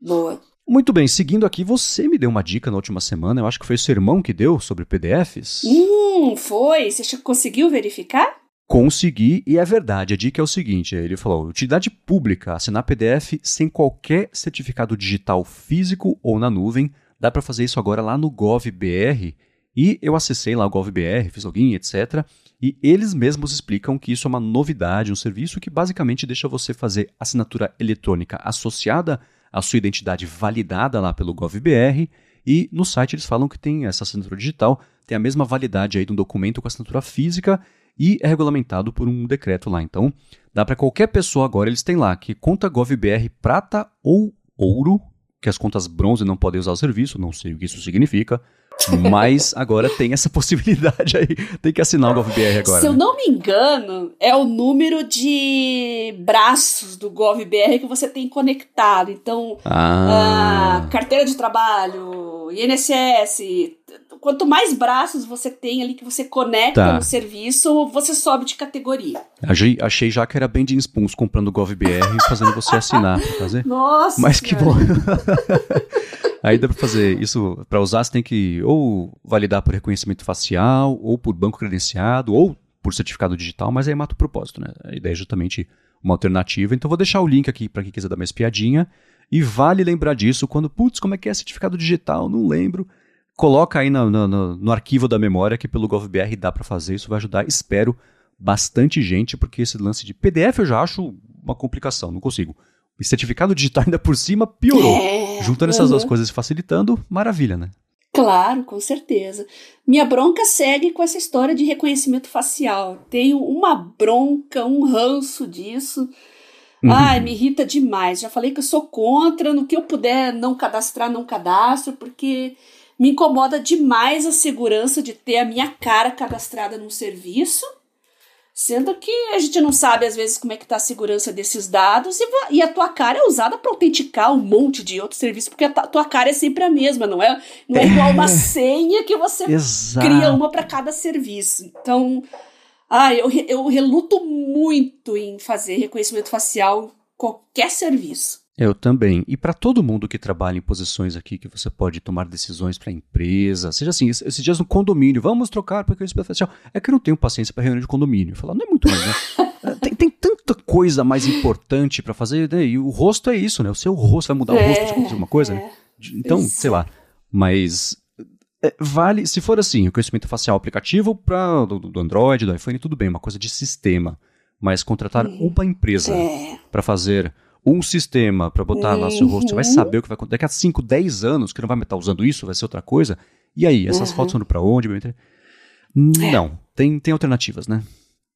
Boa.
Muito bem, seguindo aqui, você me deu uma dica na última semana, eu acho que foi o seu irmão que deu sobre PDFs.
Hum, foi? Você conseguiu verificar?
Consegui, e é verdade. A dica é o seguinte: ele falou, utilidade pública, assinar PDF sem qualquer certificado digital físico ou na nuvem. Dá para fazer isso agora lá no GovBR E eu acessei lá o GovBR, fiz login, etc. E eles mesmos explicam que isso é uma novidade, um serviço que basicamente deixa você fazer assinatura eletrônica associada à sua identidade validada lá pelo GovBR. E no site eles falam que tem essa assinatura digital, tem a mesma validade aí de um documento com assinatura física e é regulamentado por um decreto lá. Então, dá para qualquer pessoa agora, eles têm lá que conta GovBR prata ou ouro, que as contas bronze não podem usar o serviço, não sei o que isso significa. Mas agora tem essa possibilidade aí. Tem que assinar o GovBR agora.
Se
né?
eu não me engano, é o número de braços do GovBR que você tem conectado. Então,
ah.
carteira de trabalho, INSS. Quanto mais braços você tem ali que você conecta tá. no serviço, você sobe de categoria.
Achei, achei já que era bem de Spoons comprando o GovBR e fazendo você assinar pra fazer.
Nossa!
Mas que bom. Aí dá para fazer isso, para usar você tem que ou validar por reconhecimento facial, ou por banco credenciado, ou por certificado digital, mas aí mata o propósito, né? A ideia é justamente uma alternativa. Então vou deixar o link aqui para quem quiser dar uma espiadinha. E vale lembrar disso quando, putz, como é que é certificado digital? Não lembro. Coloca aí no, no, no arquivo da memória que pelo GovBR dá para fazer. Isso vai ajudar, espero, bastante gente, porque esse lance de PDF eu já acho uma complicação, não consigo. E certificado digital ainda por cima piorou. É, Juntando essas duas coisas e facilitando, maravilha, né?
Claro, com certeza. Minha bronca segue com essa história de reconhecimento facial. Tenho uma bronca, um ranço disso. Uhum. Ai, me irrita demais. Já falei que eu sou contra, no que eu puder não cadastrar, não cadastro, porque me incomoda demais a segurança de ter a minha cara cadastrada num serviço Sendo que a gente não sabe, às vezes, como é que está a segurança desses dados e, e a tua cara é usada para autenticar um monte de outros serviços, porque a tua cara é sempre a mesma, não é, não é, é. igual uma senha que você Exato. cria uma para cada serviço. Então, ah, eu, eu reluto muito em fazer reconhecimento facial em qualquer serviço.
Eu também. E para todo mundo que trabalha em posições aqui que você pode tomar decisões para a empresa, seja assim, esses dias no condomínio, vamos trocar para aquele facial. É que eu não tenho paciência para reunião de condomínio. Falar, não é muito mais, né? tem, tem tanta coisa mais importante para fazer, né? e o rosto é isso, né? O seu rosto vai mudar é, o rosto de alguma coisa, né? é, né? Então, isso. sei lá. Mas é, vale, se for assim, o conhecimento facial aplicativo para do, do, Android, do iPhone, tudo bem, uma coisa de sistema. Mas contratar uma empresa é. para fazer um sistema para botar uhum. lá seu rosto, você vai uhum. saber o que vai acontecer. Daqui a 5, 10 anos, que não vai estar usando isso, vai ser outra coisa. E aí, essas uhum. fotos vão para onde? É. Não, tem, tem alternativas, né?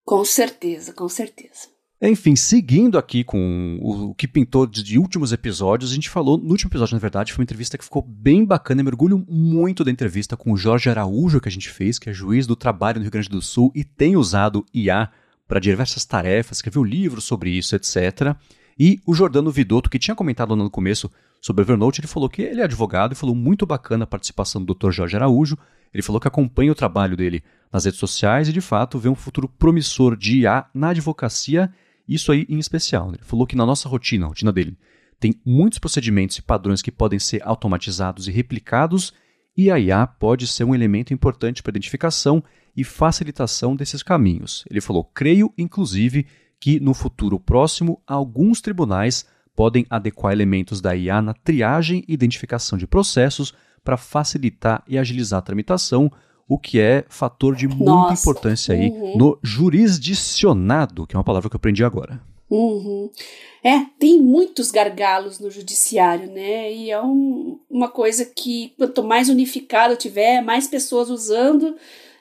Com certeza, com certeza.
Enfim, seguindo aqui com o, que pintou de, de, últimos episódios, a gente falou, no último episódio, na verdade, foi uma entrevista que ficou bem bacana. Eu mergulho muito da entrevista com o Jorge Araújo que a gente fez, que é juiz do trabalho no Rio Grande do Sul e tem usado IA para diversas tarefas, escreveu livros sobre isso, etc. E o Jordano Vidotto, que tinha comentado no começo sobre Evernote, ele falou que ele é advogado e falou muito bacana a participação do Dr. Jorge Araújo. Ele falou que acompanha o trabalho dele nas redes sociais e, de fato, vê um futuro promissor de IA na advocacia, isso aí em especial. Ele falou que na nossa rotina, a rotina dele, tem muitos procedimentos e padrões que podem ser automatizados e replicados, e a IA pode ser um elemento importante para a identificação e facilitação desses caminhos. Ele falou: creio, inclusive, que no futuro próximo alguns tribunais podem adequar elementos da IA na triagem e identificação de processos para facilitar e agilizar a tramitação, o que é fator de muita Nossa. importância aí uhum. no jurisdicionado, que é uma palavra que eu aprendi agora.
Uhum. É, tem muitos gargalos no judiciário, né? E é um, uma coisa que quanto mais unificado tiver, mais pessoas usando,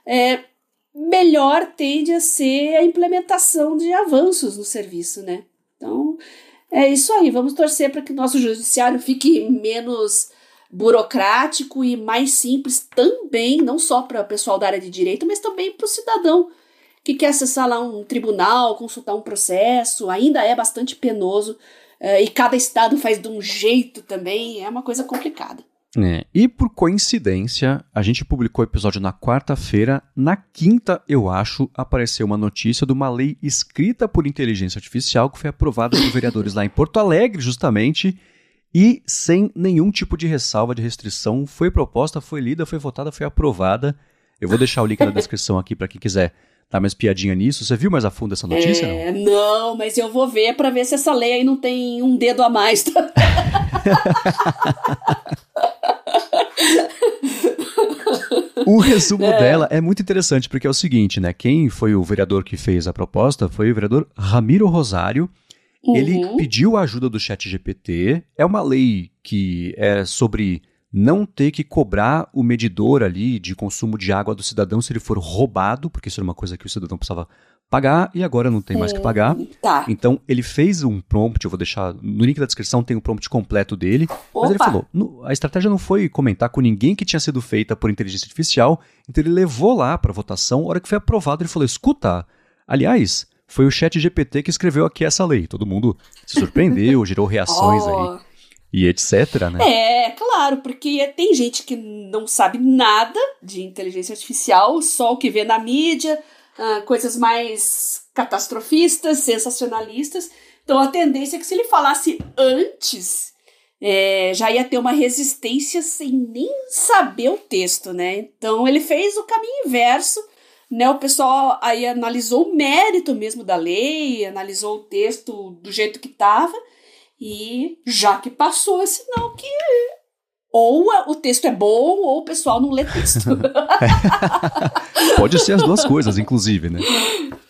é, melhor tende a ser a implementação de avanços no serviço, né? Então, é isso aí. Vamos torcer para que o nosso judiciário fique menos burocrático e mais simples também, não só para o pessoal da área de direito, mas também para o cidadão que quer acessar lá um tribunal, consultar um processo. Ainda é bastante penoso uh, e cada estado faz de um jeito também. É uma coisa complicada.
É, e por coincidência, a gente publicou o episódio na quarta-feira. Na quinta, eu acho, apareceu uma notícia de uma lei escrita por inteligência artificial que foi aprovada por vereadores lá em Porto Alegre, justamente, e sem nenhum tipo de ressalva de restrição. Foi proposta, foi lida, foi votada, foi aprovada. Eu vou deixar o link na descrição aqui para quem quiser dar mais piadinha nisso. Você viu mais a fundo essa notícia?
É, não? não, mas eu vou ver para ver se essa lei aí não tem um dedo a mais. Tá?
o resumo é. dela é muito interessante, porque é o seguinte, né? Quem foi o vereador que fez a proposta foi o vereador Ramiro Rosário. Uhum. Ele pediu a ajuda do chat GPT. É uma lei que é sobre não ter que cobrar o medidor ali de consumo de água do cidadão se ele for roubado, porque isso era uma coisa que o cidadão precisava pagar e agora não tem mais que pagar.
Tá.
Então ele fez um prompt, eu vou deixar no link da descrição tem o prompt completo dele. Opa. Mas ele falou, a estratégia não foi comentar com ninguém que tinha sido feita por inteligência artificial, então ele levou lá para votação. A hora que foi aprovado, ele falou: "Escuta, aliás, foi o chat GPT que escreveu aqui essa lei. Todo mundo se surpreendeu, gerou reações oh. aí e etc, né?
É, claro, porque tem gente que não sabe nada de inteligência artificial, só o que vê na mídia, uh, coisas mais catastrofistas, sensacionalistas. Então a tendência é que se ele falasse antes, é, já ia ter uma resistência sem nem saber o texto, né? Então ele fez o caminho inverso, né? O pessoal aí analisou o mérito mesmo da lei, analisou o texto do jeito que estava e já que passou, é sinal que ou o texto é bom ou o pessoal não lê texto.
Pode ser as duas coisas, inclusive, né?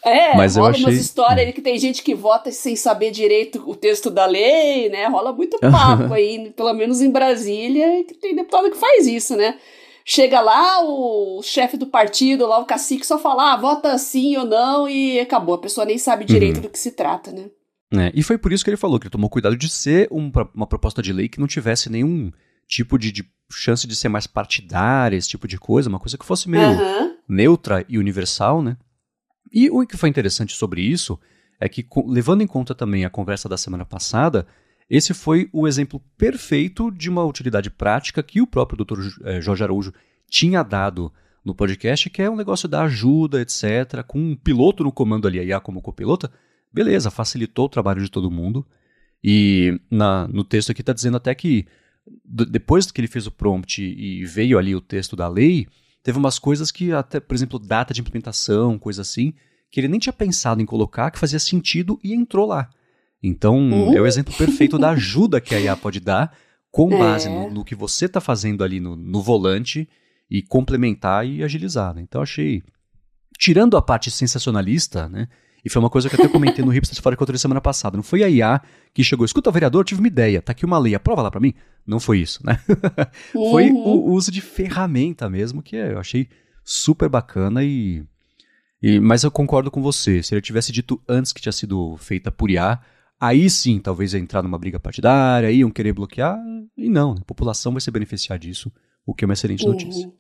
É, Mas rola eu achei... umas histórias aí que tem gente que vota sem saber direito o texto da lei, né? Rola muito papo aí, pelo menos em Brasília, que tem deputado que faz isso, né? Chega lá, o chefe do partido, lá o cacique, só fala, ah, vota sim ou não, e acabou. A pessoa nem sabe direito uhum. do que se trata, né?
É, e foi por isso que ele falou que ele tomou cuidado de ser um, uma proposta de lei que não tivesse nenhum tipo de, de, chance de ser mais partidária, esse tipo de coisa, uma coisa que fosse meio uhum. neutra e universal, né? E o que foi interessante sobre isso é que, levando em conta também a conversa da semana passada, esse foi o exemplo perfeito de uma utilidade prática que o próprio Dr. Eh, Jorge Araújo tinha dado no podcast, que é um negócio da ajuda, etc., com um piloto no comando ali, a IA como copilota, beleza, facilitou o trabalho de todo mundo. E na, no texto aqui está dizendo até que depois que ele fez o prompt e veio ali o texto da lei, teve umas coisas que até, por exemplo, data de implementação, coisa assim, que ele nem tinha pensado em colocar, que fazia sentido e entrou lá. Então, uhum. é o exemplo perfeito da ajuda que a IA pode dar com base é. no, no, que você está fazendo ali no, no, volante e complementar e agilizar. Né? Então, achei, tirando a parte sensacionalista, né, e foi uma coisa que eu até comentei no Hipsters Fora Controle semana passada. Não foi a IA que chegou, escuta, vereador, tive uma ideia, tá aqui uma lei, aprova lá para mim. Não foi isso, né? Uhum. foi o uso de ferramenta mesmo, que eu achei super bacana e, e. Mas eu concordo com você. Se ele tivesse dito antes que tinha sido feita por IA, aí sim talvez ia entrar numa briga partidária, iam querer bloquear. E não, a população vai se beneficiar disso, o que é uma excelente uhum. notícia.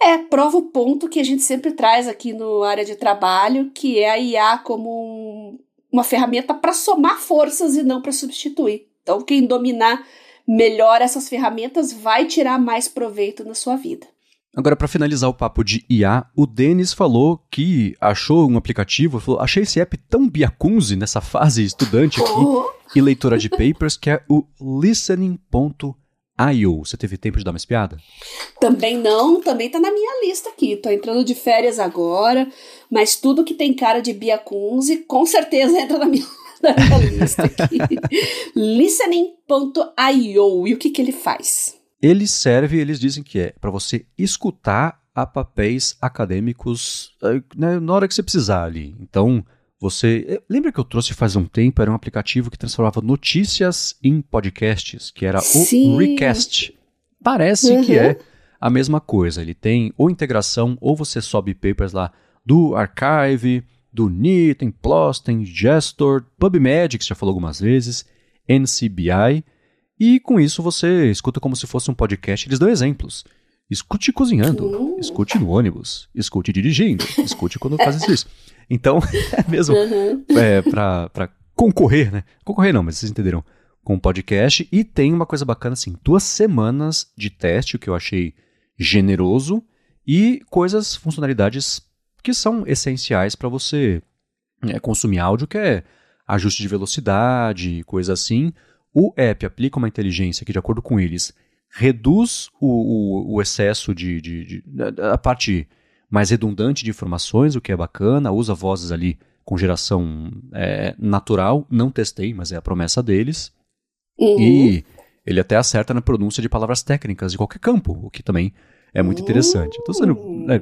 É, prova o ponto que a gente sempre traz aqui no área de trabalho, que é a IA como um, uma ferramenta para somar forças e não para substituir. Então, quem dominar melhor essas ferramentas vai tirar mais proveito na sua vida.
Agora, para finalizar o papo de IA, o Denis falou que achou um aplicativo, falou, achei esse app tão biacunze nessa fase estudante aqui oh. e leitora de papers, que é o listening.ai I.O. Você teve tempo de dar uma espiada?
Também não, também tá na minha lista aqui. Tô entrando de férias agora, mas tudo que tem cara de Bia Kunze, com certeza entra na minha, na minha lista aqui. Listening.io. E o que que ele faz?
Ele serve, eles dizem que é para você escutar a papéis acadêmicos eh, né, na hora que você precisar ali. Então, você. Eh, lembra que eu trouxe faz um tempo? Era um aplicativo que transformava notícias em podcasts, que era Sim. o Recast. Parece uhum. que é a mesma coisa. Ele tem ou integração, ou você sobe papers lá do Archive, do NI, tem PLOS, tem Gestor, PubMed, que você já falou algumas vezes, NCBI. E com isso você escuta como se fosse um podcast. Eles dão exemplos. Escute cozinhando, escute no ônibus, escute dirigindo, escute quando faz isso. Então, é mesmo uhum. é, para concorrer, né? Concorrer não, mas vocês entenderam. Com o podcast. E tem uma coisa bacana assim: duas semanas de teste, o que eu achei generoso, e coisas, funcionalidades que são essenciais para você é, consumir áudio, que é ajuste de velocidade, coisa assim. O app aplica uma inteligência que, de acordo com eles, reduz o, o, o excesso de, de, de, a parte mais redundante de informações, o que é bacana, usa vozes ali com geração é, natural, não testei, mas é a promessa deles. Uhum. E ele até acerta na pronúncia de palavras técnicas de qualquer campo, o que também É muito interessante. Tô, sendo, né,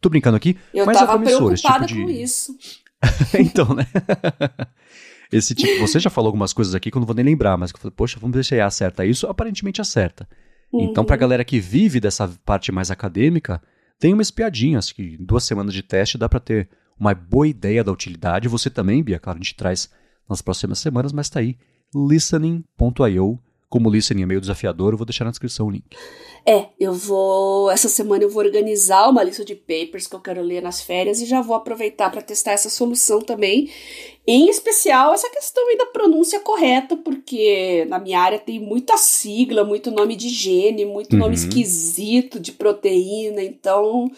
tô brincando aqui,
Eu
mas é
tava
promissor esse tipo
preocupada
de...
com isso.
então, né? Esse tipo, você já falou algumas coisas aqui que eu não vou nem lembrar, mas que eu falei, poxa, vamos ver se acerta isso. Aparentemente acerta. Então,
Uhum.
galera que vive dessa parte mais acadêmica, tem uma espiadinha, acho que em duas semanas de teste dá pra ter uma boa ideia da utilidade. Você também, Bia, claro, a gente traz nas próximas semanas, mas tá aí, listening.io. Como listening é meio desafiador, eu vou deixar na descrição o link.
É, eu vou. Essa semana eu vou organizar uma lista de papers que eu quero ler nas férias e já vou aproveitar para testar essa solução também. Em especial essa questão aí da pronúncia correta, porque na minha área tem muita sigla, muito nome de gene, muito
Uhum.
nome esquisito de proteína, então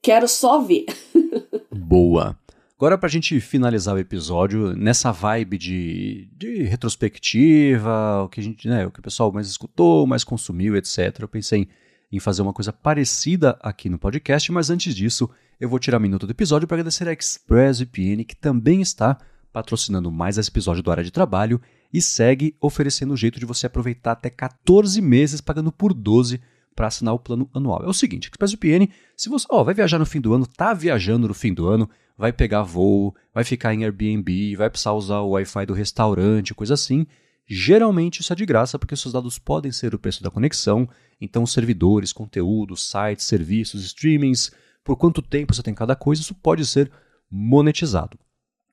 quero só ver.
Boa. Agora, pra gente finalizar o episódio, nessa vibe de, de retrospectiva, o que a gente, né, o que o pessoal mais escutou, mais consumiu, etc. Eu pensei em fazer uma coisa parecida aqui no podcast, mas antes disso, eu vou tirar um minuto do episódio para agradecer a ExpressVPN, que também está patrocinando mais esse episódio do Área de Trabalho e segue oferecendo o jeito de você aproveitar até 14 meses pagando por 12 para assinar o plano anual. É o seguinte, ExpressVPN, se você ó, vai viajar no fim do ano, tá viajando no fim do ano, vai pegar voo, vai ficar em Airbnb, vai precisar usar o Wi-Fi do restaurante, coisa assim, geralmente isso é de graça porque seus dados podem ser o preço da conexão, então servidores, conteúdos, sites, serviços, streamings, por quanto tempo você tem cada coisa, isso pode ser monetizado.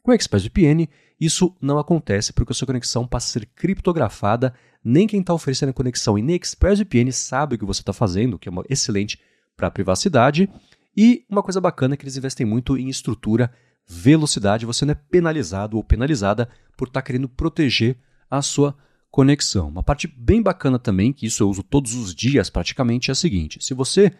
Com o ExpressVPN, isso não acontece porque a sua conexão passa a ser criptografada, nem quem está oferecendo a conexão e nem ExpressVPN sabe o que você está fazendo, que é uma excelente para a privacidade. E uma coisa bacana é que eles investem muito em estrutura, velocidade, você não é penalizado ou penalizada por estar querendo proteger a sua conexão. Uma parte bem bacana também, que isso eu uso todos os dias praticamente, é a seguinte: se você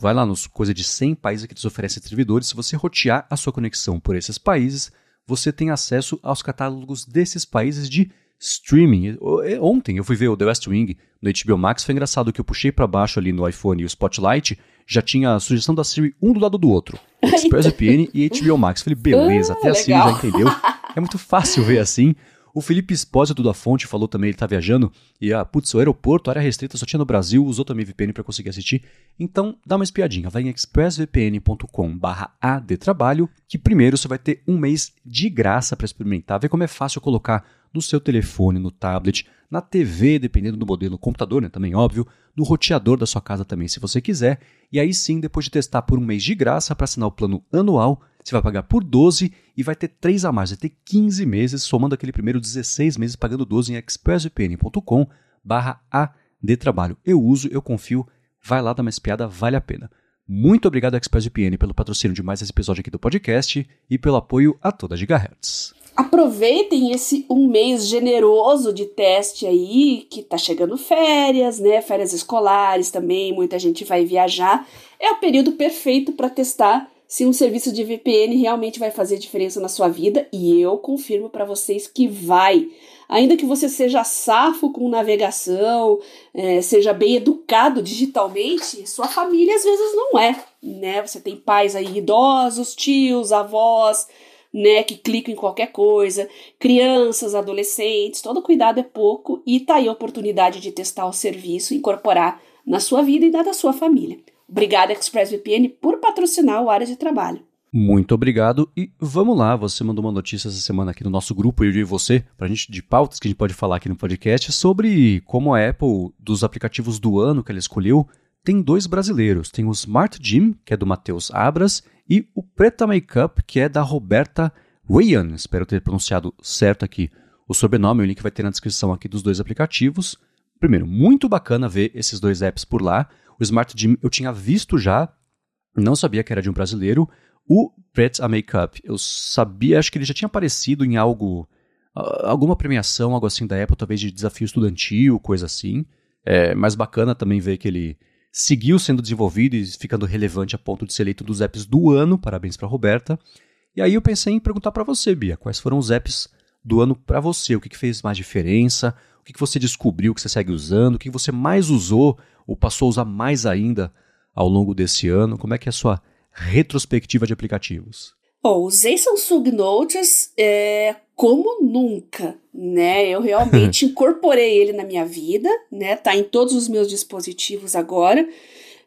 vai lá nos coisa de 100 países que eles oferecem servidores, se você rotear a sua conexão por esses países, você tem acesso aos catálogos desses países de streaming. Ontem eu fui ver o The West Wing no HBO Max, foi engraçado que eu puxei para baixo ali no iPhone e o Spotlight, já tinha a sugestão da Siri um do lado do outro. ExpressVPN e HBO Max. Falei, beleza,
Ah,
até a Siri já entendeu. É muito fácil ver assim. O Felipe Espósito da Fonte falou também, ele tá viajando, e ah, putz, o aeroporto, área restrita, só tinha no Brasil, usou também VPN para conseguir assistir. Então, dá uma espiadinha, vai em expressvpn.com barra adtrabalho, que primeiro você vai ter um mês de graça para experimentar, ver como é fácil colocar no seu telefone, no tablet, na TV, dependendo do modelo, computador, né, também óbvio, no roteador da sua casa também, se você quiser. E aí sim, depois de testar por um mês de graça para assinar o plano anual, você vai pagar por 12 e vai ter 3 a mais, vai ter 15 meses, somando aquele primeiro 16 meses pagando 12 em expressvpn.com barra. Eu uso, eu confio, vai lá dar uma espiada, vale a pena. Muito obrigado ExpressVPN pelo patrocínio de mais esse episódio aqui do podcast e pelo apoio a toda Gigahertz.
Aproveitem esse um mês generoso de teste aí, que tá chegando férias, né? Férias escolares também, muita gente vai viajar. É o período perfeito para testar se um serviço de VPN realmente vai fazer diferença na sua vida, e eu confirmo para vocês que vai. Ainda que você seja safo com navegação, é, seja bem educado digitalmente, sua família às vezes não é, né? Você tem pais aí idosos, tios, avós, né, que clicam em qualquer coisa, crianças, adolescentes, todo cuidado é pouco e tá aí a oportunidade de testar o serviço, incorporar na sua vida e na da sua família. Obrigada ExpressVPN por patrocinar o área de trabalho.
Muito obrigado e vamos lá, você mandou uma notícia essa semana aqui no nosso grupo, eu e você, pra gente, de pautas que a gente pode falar aqui no podcast, sobre como a Apple, dos aplicativos do ano que ela escolheu, tem dois brasileiros. Tem o Smart Gym, que é do Matheus Abras, e o Preta Makeup, que é da Roberta Wayan. Espero ter pronunciado certo aqui o sobrenome, o link vai ter na descrição aqui dos dois aplicativos. Primeiro, muito bacana ver esses dois apps por lá. Smart Gym eu tinha visto já, não sabia que era de um brasileiro. O Pret a Makeup, eu sabia, acho que ele já tinha aparecido em algo, ah, alguma premiação, algo assim da Apple, talvez de desafio estudantil, coisa assim. É mais bacana também ver que ele seguiu sendo desenvolvido e ficando relevante a ponto de ser eleito dos apps do ano. Parabéns para Roberta. E aí eu pensei em perguntar para você, Bia, quais foram os apps do ano para você? O que, que fez mais diferença? O que, que você descobriu que você segue usando? O que, que você mais usou ou passou a usar mais ainda ao longo desse ano? Como é que é a sua retrospectiva de aplicativos?
Bom, usei Samsung Notes é, como nunca, né? Eu realmente incorporei ele na minha vida, né? Tá em todos os meus dispositivos agora.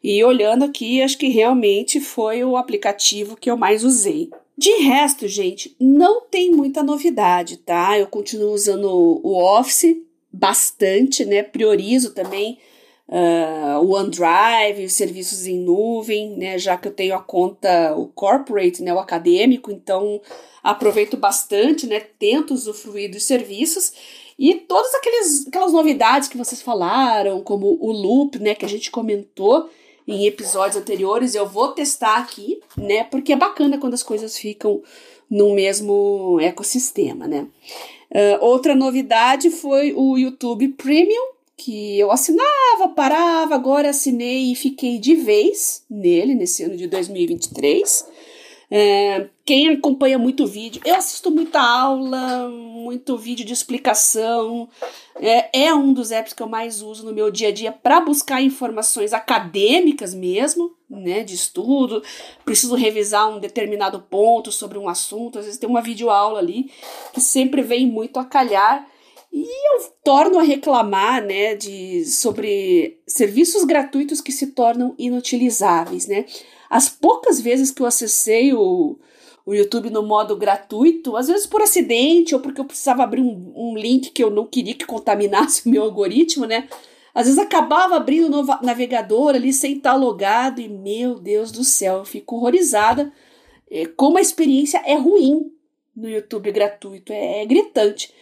E olhando aqui, acho que realmente foi o aplicativo que eu mais usei. De resto, gente, não tem muita novidade, tá? Eu continuo usando o Office bastante, né? Priorizo também uh, o OneDrive, os serviços em nuvem, né? Já que eu tenho a conta, o corporate, né? O acadêmico, então aproveito bastante, né? Tento usufruir dos serviços. E todas aquelas novidades que vocês falaram, como o loop, né, que a gente comentou em episódios anteriores, eu vou testar aqui, né, porque é bacana quando as coisas ficam no mesmo ecossistema, né. Uh, outra novidade foi o YouTube Premium, que eu assinava, parava, agora assinei e fiquei de vez nele, nesse ano de 2023. É, quem acompanha muito vídeo, eu assisto muita aula, muito vídeo de explicação. É, é um dos apps que eu mais uso no meu dia a dia para buscar informações acadêmicas mesmo, né, de estudo. Preciso revisar um determinado ponto sobre um assunto, às vezes tem uma videoaula ali que sempre vem muito a calhar. E eu torno a reclamar, né, de, sobre serviços gratuitos que se tornam inutilizáveis, né? As poucas vezes que eu acessei o, o YouTube no modo gratuito, às vezes por acidente ou porque eu precisava abrir um, um link que eu não queria que contaminasse o meu algoritmo, né? Às vezes acabava abrindo no navegador ali sem estar logado e, meu Deus do céu, eu fico horrorizada é, como a experiência é ruim no YouTube gratuito, é, é gritante.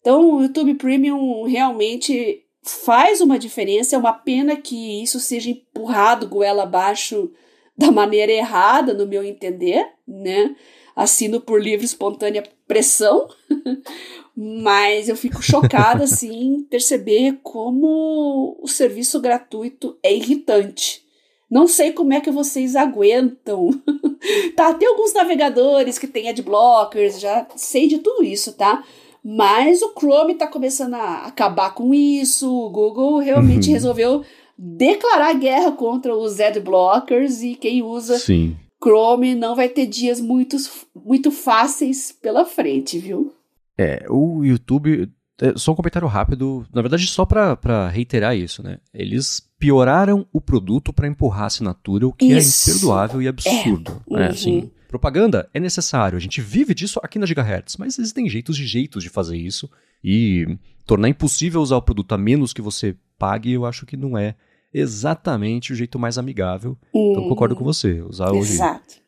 Então, o YouTube Premium realmente faz uma diferença, é uma pena que isso seja empurrado goela abaixo da maneira errada, no meu entender, né? Assino por livre espontânea pressão, mas eu fico chocada assim perceber como o serviço gratuito é irritante. Não sei como é que vocês aguentam. tá, tem alguns navegadores que tem adblockers, já sei de tudo isso, tá? Mas o Chrome tá começando a acabar com isso. O Google realmente uhum. resolveu declarar guerra contra os adblockers e quem usa
Sim.
Chrome não vai ter dias muito, muito fáceis pela frente, viu?
É, o YouTube. É, só um comentário rápido, na verdade, só para reiterar isso, né? Eles pioraram o produto para empurrar a assinatura, o que é isso. é imperdoável e absurdo. É. Uhum. É, assim, propaganda é necessário, a gente vive disso aqui na Gigahertz, mas existem jeitos de jeitos de fazer isso e tornar impossível usar o produto a menos que você pague, eu acho que não é exatamente o jeito mais amigável. Hum, então concordo com você. Usar hoje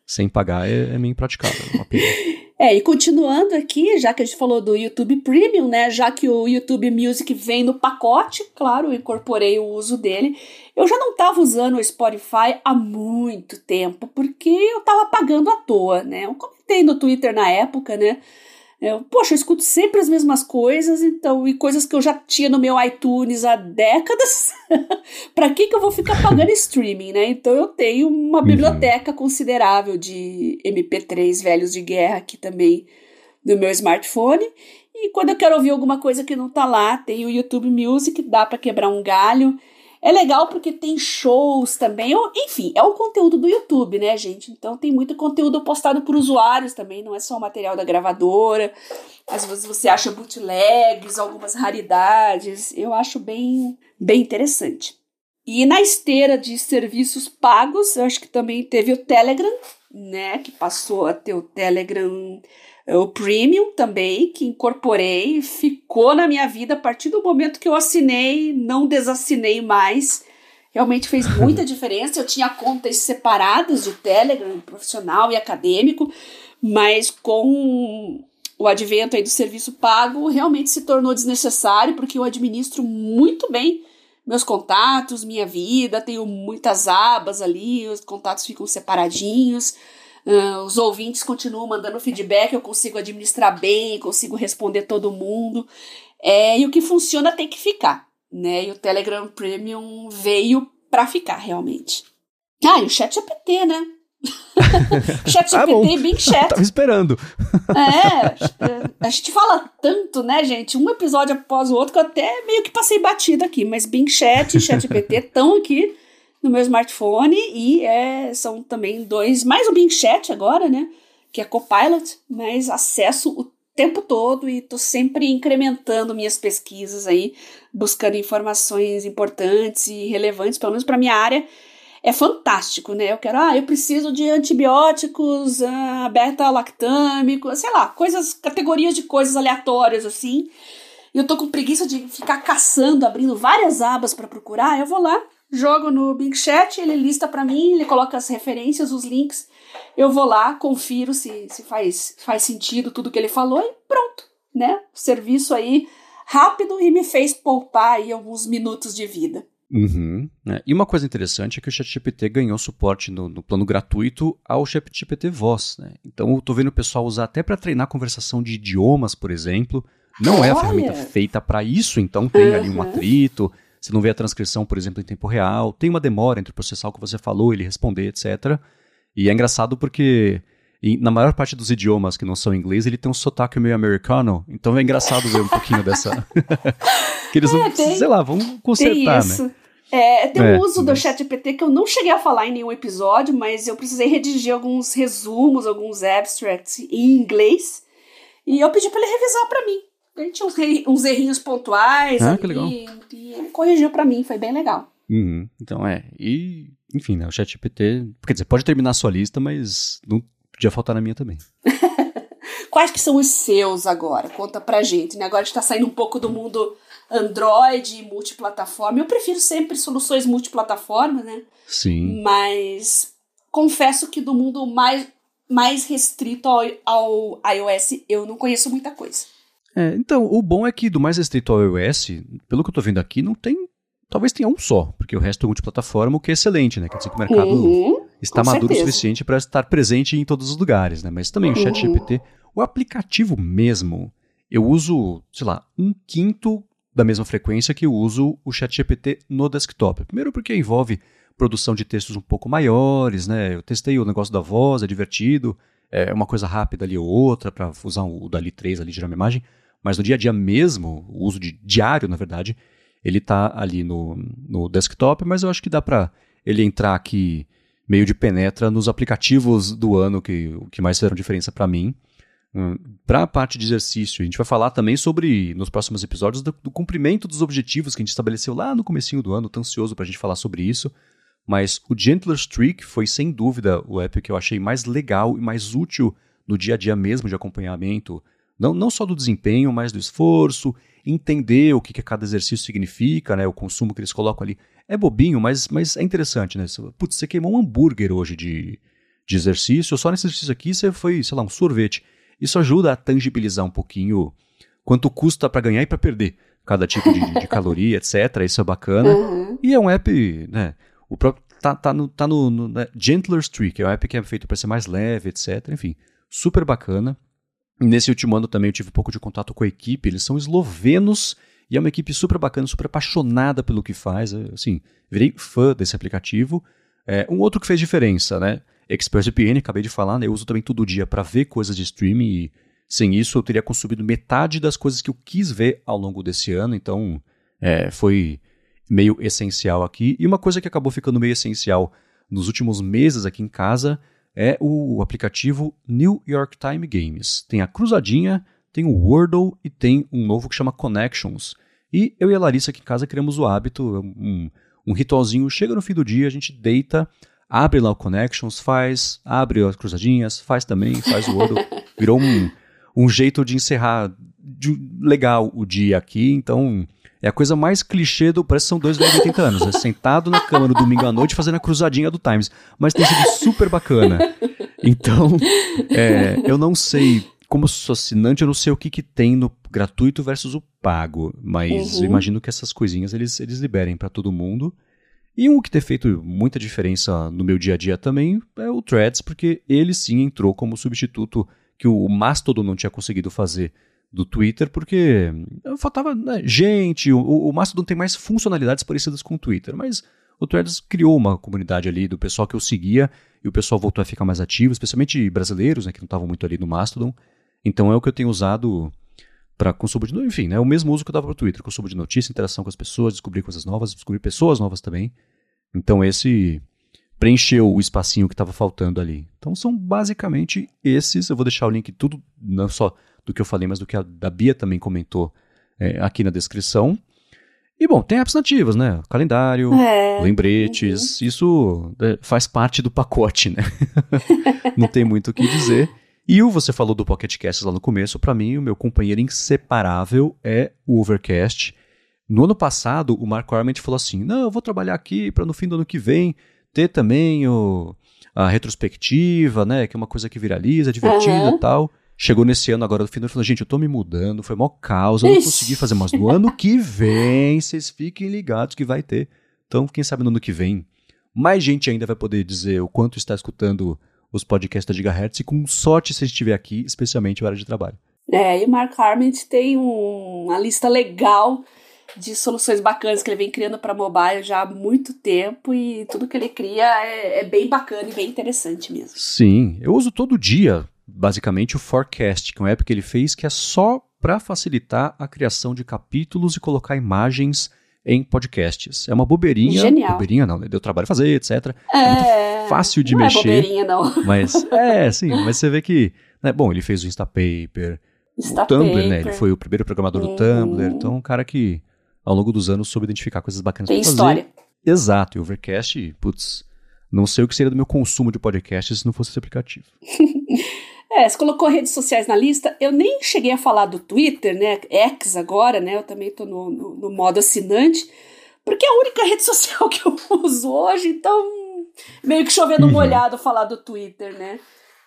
sem pagar é, é meio impraticável. É.
É, e continuando aqui, já que a gente falou do YouTube Premium, né? Já que o YouTube Music vem no pacote, claro, eu incorporei o uso dele. Eu já não estava usando o Spotify há muito tempo, porque eu estava pagando à toa, né? Eu comentei no Twitter na época, né? Eu, poxa, eu escuto sempre as mesmas coisas, então, e coisas que eu já tinha no meu iTunes há décadas. para que, que eu vou ficar pagando streaming, né? Então eu tenho uma biblioteca considerável de MP3 velhos de guerra aqui também no meu smartphone. E quando eu quero ouvir alguma coisa que não tá lá, tem o YouTube Music, dá para quebrar um galho. É legal porque tem shows também, enfim, é o conteúdo do YouTube, né, gente? Então tem muito conteúdo postado por usuários também, não é só o material da gravadora. Às vezes você acha bootlegs, algumas raridades. Eu acho bem, bem interessante. E na esteira de serviços pagos, eu acho que também teve o Telegram, né, que passou a ter o Telegram o Premium também, que incorporei, ficou na minha vida a partir do momento que eu assinei, não desassinei mais. Realmente fez muita diferença. Eu tinha contas separadas de Telegram, profissional e acadêmico, mas com o advento aí do serviço pago, realmente se tornou desnecessário, porque eu administro muito bem meus contatos, minha vida, tenho muitas abas ali, os contatos ficam separadinhos. Uh, os ouvintes continuam mandando feedback, eu consigo administrar bem, consigo responder todo mundo. É, e o que funciona tem que ficar, né? E o Telegram Premium veio para ficar realmente. Ah, e o Chat GPT, né? chat GPT ah, e Bing Chat.
Tava esperando.
é, a gente fala tanto, né, gente? Um episódio após o outro que eu até meio que passei batido aqui, mas Bing Chat e Chat GPT estão aqui no meu smartphone e é, são também dois, mais o Bing Chat agora, né? Que é Copilot, mas acesso o tempo todo e tô sempre incrementando minhas pesquisas aí, buscando informações importantes e relevantes, pelo menos para minha área. é fantástico, né? Eu quero, ah, eu preciso de antibióticos, ah, beta-lactâmico, sei lá, coisas, categorias de coisas aleatórias assim. E eu tô com preguiça de ficar caçando, abrindo várias abas para procurar. Eu vou lá, jogo no Bing Chat, ele lista para mim, ele coloca as referências, os links. Eu vou lá, confiro se, se faz, faz sentido tudo que ele falou e pronto, né? Serviço aí rápido e me fez poupar aí alguns minutos de vida.
Uhum, né? E uma coisa interessante é que o ChatGPT ganhou suporte no, no plano gratuito ao ChatGPT Voz. Né? Então eu tô vendo o pessoal usar até para treinar conversação de idiomas, por exemplo. Não Olha. é a ferramenta feita para isso, então tem ali um atrito. Você não vê a transcrição, por exemplo, em tempo real. Tem uma demora entre processar o que você falou, ele responder, etc. E é engraçado porque na maior parte dos idiomas que não são inglês, ele tem um sotaque meio americano. Então é engraçado ver um pouquinho dessa. que eles, é, tem, sei lá, vão consertar, né?
É, tem é, um uso do ChatGPT que eu não cheguei a falar em nenhum episódio, mas eu precisei redigir alguns resumos, alguns abstracts em inglês. E eu pedi para ele revisar para mim. Ele tinha uns, uns errinhos pontuais
ah, ali,
e, e, ele corrigiu para mim, foi bem legal.
Uhum, então é, e enfim, né, o ChatGPT, quer dizer, pode terminar a sua lista, mas não Podia faltar na minha também.
Quais que são os seus agora? Conta pra gente, né? Agora está saindo um pouco do mundo Android e multiplataforma. Eu prefiro sempre soluções multiplataforma, né?
Sim.
Mas confesso que do mundo mais, mais restrito ao, ao iOS eu não conheço muita coisa.
É, então, o bom é que do mais restrito ao iOS, pelo que eu tô vendo aqui, não tem. Talvez tenha um só, porque o resto é multiplataforma, o que é excelente, né? Quer dizer que o mercado uhum está maduro certeza. o suficiente para estar presente em todos os lugares, né? Mas também o Chat GPT, uhum. o aplicativo mesmo, eu uso, sei lá, um quinto da mesma frequência que eu uso o Chat GPT no desktop. Primeiro porque envolve produção de textos um pouco maiores, né? Eu testei o negócio da voz, é divertido, é uma coisa rápida ali ou outra para usar o Dali 3 ali gerar uma imagem, mas no dia a dia mesmo, o uso de diário, na verdade, ele está ali no, no desktop, mas eu acho que dá para ele entrar aqui meio de penetra nos aplicativos do ano que, que mais fizeram diferença para mim. Hum, para a parte de exercício, a gente vai falar também sobre, nos próximos episódios, do, do, cumprimento dos objetivos que a gente estabeleceu lá no comecinho do ano, tô ansioso para a gente falar sobre isso. Mas o Gentler Streak foi, sem dúvida, o app que eu achei mais legal e mais útil no dia a dia mesmo de acompanhamento. Não, não só do desempenho, mas do esforço, entender o que, que cada exercício significa, né, o consumo que eles colocam ali. É bobinho, mas, mas é interessante, né? Putz, você queimou um hambúrguer hoje de, de exercício, só nesse exercício aqui você foi, sei lá, um sorvete. Isso ajuda a tangibilizar um pouquinho quanto custa para ganhar e para perder cada tipo de, de, caloria, etc. Isso é bacana. Uhum. E é um app, né? O próprio tá, tá no, tá no, no né? Gentler Streak, é um app que é feito para ser mais leve, etc. Enfim, super bacana. Nesse último ano também eu tive um pouco de contato com a equipe. Eles são eslovenos e é uma equipe super bacana, super apaixonada pelo que faz. Assim, virei fã desse aplicativo. É, um outro que fez diferença, né? ExpressVPN, acabei de falar, né? Eu uso também todo dia para ver coisas de streaming e sem isso eu teria consumido metade das coisas que eu quis ver ao longo desse ano. Então, é, foi meio essencial aqui. E uma coisa que acabou ficando meio essencial nos últimos meses aqui em casa é o aplicativo New York Time Games. Tem a cruzadinha tem o Wordle e tem um novo que chama Connections. E eu e a Larissa aqui em casa criamos o hábito, um, um ritualzinho, chega no fim do dia, a gente deita, abre lá o Connections, faz, abre as cruzadinhas, faz também, faz o Wordle. Virou um, um jeito de encerrar de, legal o dia aqui, então é a coisa mais clichê do. Parece que são dois velhos de 80 anos. É sentado na cama no domingo à noite fazendo a cruzadinha do Times. Mas tem sido super bacana. Então, é, eu não sei como sou assinante, eu não sei o que, que tem no gratuito versus o pago, mas uhum. eu imagino que essas coisinhas eles, eles liberem para todo mundo. E um que tem feito muita diferença no meu dia a dia também é o Threads, porque ele sim entrou como substituto que o Mastodon não tinha conseguido fazer do Twitter, porque faltava né, gente, o, o Mastodon tem mais funcionalidades parecidas com o Twitter, mas o Threads criou uma comunidade ali do pessoal que eu seguia e o pessoal voltou a ficar mais ativo, especialmente brasileiros, né, que não estavam muito ali no Mastodon. Então é o que eu tenho usado para consumo de enfim, né, o mesmo uso que eu dava para o Twitter, consumo de notícia, interação com as pessoas, descobrir coisas novas, descobrir pessoas novas também. Então esse preencheu o espacinho que estava faltando ali. Então são basicamente esses. Eu vou deixar o link tudo, não só do que eu falei, mas do que a da Bia também comentou é, aqui na descrição. E bom, tem apps nativas, né? Calendário, é. lembretes, uhum. isso é, faz parte do pacote, né? Não tem muito o que dizer. E o você falou do Pocket Casts lá no começo, para mim o meu companheiro inseparável é o Overcast. No ano passado, o Mark Arment falou assim: "Não, eu vou trabalhar aqui para no fim do ano que vem ter também o, a retrospectiva, né, que é uma coisa que viraliza, divertida e uhum. tal". Chegou nesse ano agora no final e falou: gente, eu tô me mudando, foi mó causa, eu não consegui fazer, mas no ano que vem, vocês fiquem ligados que vai ter. Então, quem sabe no ano que vem, mais gente ainda vai poder dizer o quanto está escutando os podcasts da Gigahertz e com sorte se estiver aqui, especialmente o área de trabalho.
É, e o Mark Arment tem um, uma lista legal de soluções bacanas que ele vem criando para mobile já há muito tempo e tudo que ele cria é, é, bem bacana e bem interessante mesmo.
Sim, eu uso todo dia basicamente o Forecast, que é um app que ele fez que é só para facilitar a criação de capítulos e colocar imagens em podcasts. É uma bobeirinha.
Genial.
Bobeirinha não, né? Deu trabalho fazer, etc. É, é muito fácil de
não
mexer. Não
é bobeirinha, não.
Mas, é, sim, mas você vê que... Né, bom, ele fez o Instapaper, Insta o Tumblr, né? Ele foi o primeiro programador hum. do Tumblr. Então, um cara que, ao longo dos anos, soube identificar coisas bacanas
Tem
pra
fazer. história.
Exato. E o Overcast, putz, não sei o que seria do meu consumo de podcasts se não fosse esse aplicativo.
É, você colocou redes sociais na lista. Eu nem cheguei a falar do Twitter, né? X agora, né? Eu também tô no, no, no modo assinante, porque é a única rede social que eu uso hoje, então meio que chovendo uhum. molhado falar do Twitter, né?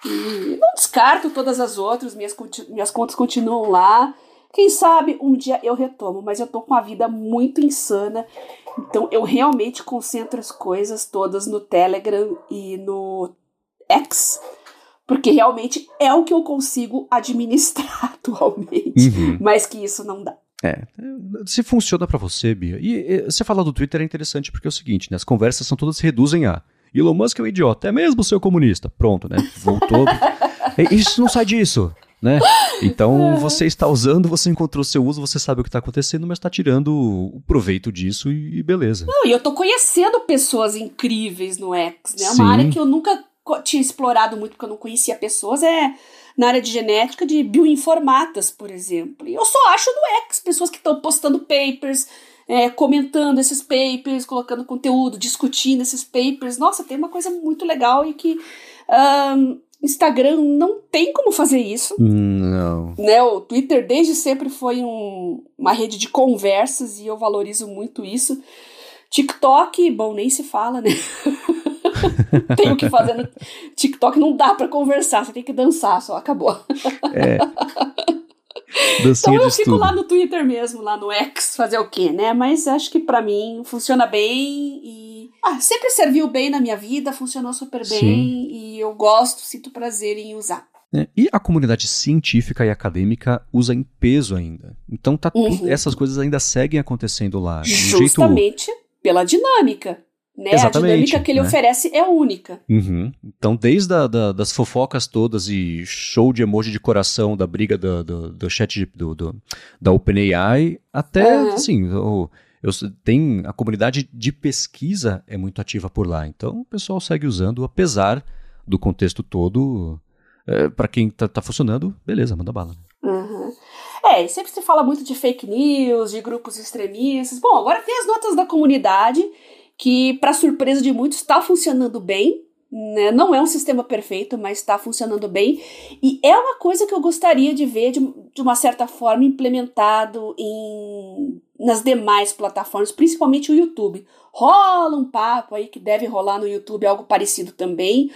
E não descarto todas as outras, minhas, minhas contas continuam lá. Quem sabe um dia eu retomo, mas eu tô com uma vida muito insana. Então eu realmente concentro as coisas todas no Telegram e no X porque realmente é o que eu consigo administrar atualmente, uhum. mas que isso não dá.
É, se funciona para você, Bia. E, e, você falar do Twitter é interessante porque é o seguinte, né, as conversas são todas se reduzem a Elon Musk é um idiota, é mesmo seu comunista. Pronto, né? Voltou. isso não sai disso, né? Então você está usando, você encontrou seu uso, você sabe o que está acontecendo, mas está tirando o proveito disso e, beleza.
Não, e eu tô conhecendo pessoas incríveis no X, né? É uma área que eu nunca tinha explorado muito porque eu não conhecia pessoas é na área de genética de bioinformatas, por exemplo. E eu só acho no X pessoas que estão postando papers, é, comentando esses papers, colocando conteúdo, discutindo esses papers. Nossa, tem uma coisa muito legal e que um, Instagram não tem como fazer isso.
Não.
Né, o Twitter desde sempre foi um, uma rede de conversas e eu valorizo muito isso. TikTok, bom, nem se fala, né? tem o que fazer no TikTok, não dá para conversar, você tem que dançar, só acabou. É.
então
eu fico lá no Twitter mesmo, lá no X, fazer o quê, né? Mas acho que para mim funciona bem e ah, sempre serviu bem na minha vida, funcionou super bem Sim. e eu gosto, sinto prazer em usar.
É, e a comunidade científica e acadêmica usa em peso ainda. Então tá uhum. essas coisas ainda seguem acontecendo lá.
Justamente jeito... pela dinâmica. Né? Exatamente, a dinâmica que ele né? oferece é única.
Uhum. Então, desde a, da, das fofocas todas e show de emoji de coração da briga do, do, do chat do, do, da OpenAI, até, uhum. assim, o, eu, tem a comunidade de pesquisa é muito ativa por lá. Então, o pessoal segue usando, apesar do contexto todo. É, para quem tá, tá, funcionando, beleza, manda bala.
Uhum. É, sempre se fala muito de fake news, de grupos extremistas. Bom, agora tem as notas da comunidade que, para surpresa de muitos, está funcionando bem. Né? Não é um sistema perfeito, mas está funcionando bem. E é uma coisa que eu gostaria de ver, de, de uma certa forma, implementado em, nas demais plataformas, principalmente o YouTube. Rola um papo aí que deve rolar no YouTube, algo parecido também.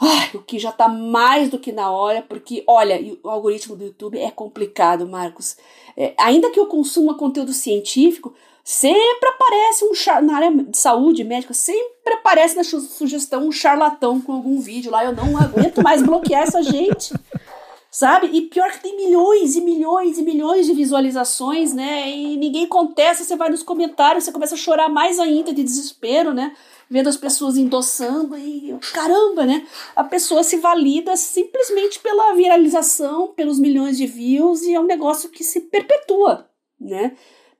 Ai, o que já está mais do que na hora, porque, olha, o algoritmo do YouTube é complicado, Marcos. É, ainda que eu consuma conteúdo científico, Sempre aparece um char... na área de saúde médica, sempre aparece na sugestão um charlatão com algum vídeo lá. Eu não aguento mais bloquear essa gente. Sabe? E pior que tem milhões e milhões e milhões de visualizações, né? E ninguém contesta, você vai nos comentários, você começa a chorar mais ainda de desespero, né? Vendo as pessoas endossando e caramba, né? A pessoa se valida simplesmente pela viralização, pelos milhões de views e é um negócio que se perpetua, né?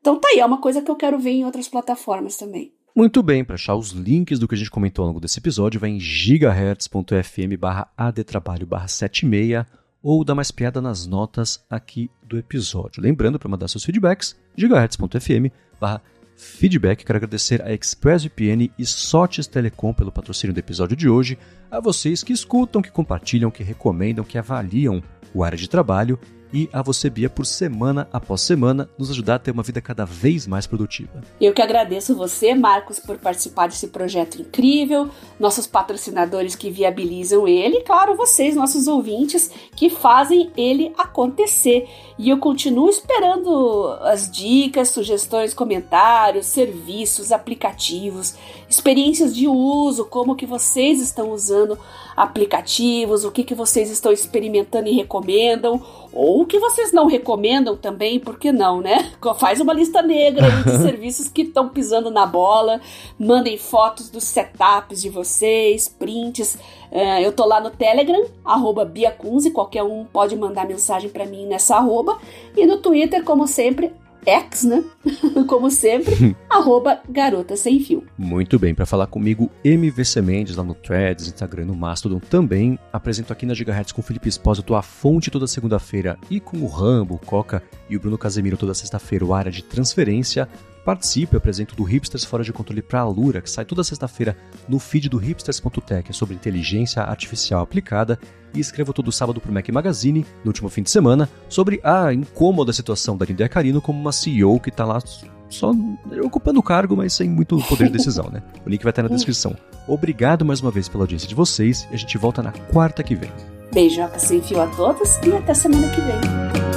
Então tá aí, é uma coisa que eu quero ver em outras plataformas também.
Muito bem, para achar os links do que a gente comentou ao longo desse episódio, vai em gigahertz.fm barra adtrabalho barra 76 ou dá mais piada nas notas aqui do episódio. Lembrando, para mandar seus feedbacks, gigahertz.fm barra feedback. Quero agradecer a ExpressVPN e Sotes Telecom pelo patrocínio do episódio de hoje, a vocês que escutam, que compartilham, que recomendam, que avaliam o área de trabalho e a você, Bia, por semana após semana nos ajudar a ter uma vida cada vez mais produtiva.
Eu que agradeço você, Marcos, por participar desse projeto incrível, nossos patrocinadores que viabilizam ele, e claro, vocês, nossos ouvintes, que fazem ele acontecer. E eu continuo esperando as dicas, sugestões, comentários, serviços, aplicativos, experiências de uso, como que vocês estão usando aplicativos, o que, que vocês estão experimentando e recomendam, ou o que vocês não recomendam também, por que não, né? Faz uma lista negra de serviços que estão pisando na bola, mandem fotos dos setups de vocês, prints. Uh, eu tô lá no Telegram, arroba Biacunze, qualquer um pode mandar mensagem para mim nessa arroba, e no Twitter, como sempre, X, né? Como sempre, arroba garota sem fio.
Muito bem, para falar comigo, MVC Mendes lá no Threads, Instagram, no Mastodon também. Apresento aqui na Gigahertz com o Felipe Espósito a fonte toda segunda-feira e com o Rambo, o Coca e o Bruno Casemiro toda sexta-feira, o área de transferência. Participe, eu apresento do Hipsters Fora de Controle para a Lura, que sai toda sexta-feira no feed do hipsters.tech, é sobre inteligência artificial aplicada, e escrevo todo sábado para o Mac Magazine, no último fim de semana, sobre a incômoda situação da Linda Carino como uma CEO que está lá só ocupando o cargo, mas sem muito poder de decisão, né? O link vai estar na descrição. Obrigado mais uma vez pela audiência de vocês e a gente volta na quarta que vem.
Beijoca sem fio a todos e até semana que vem.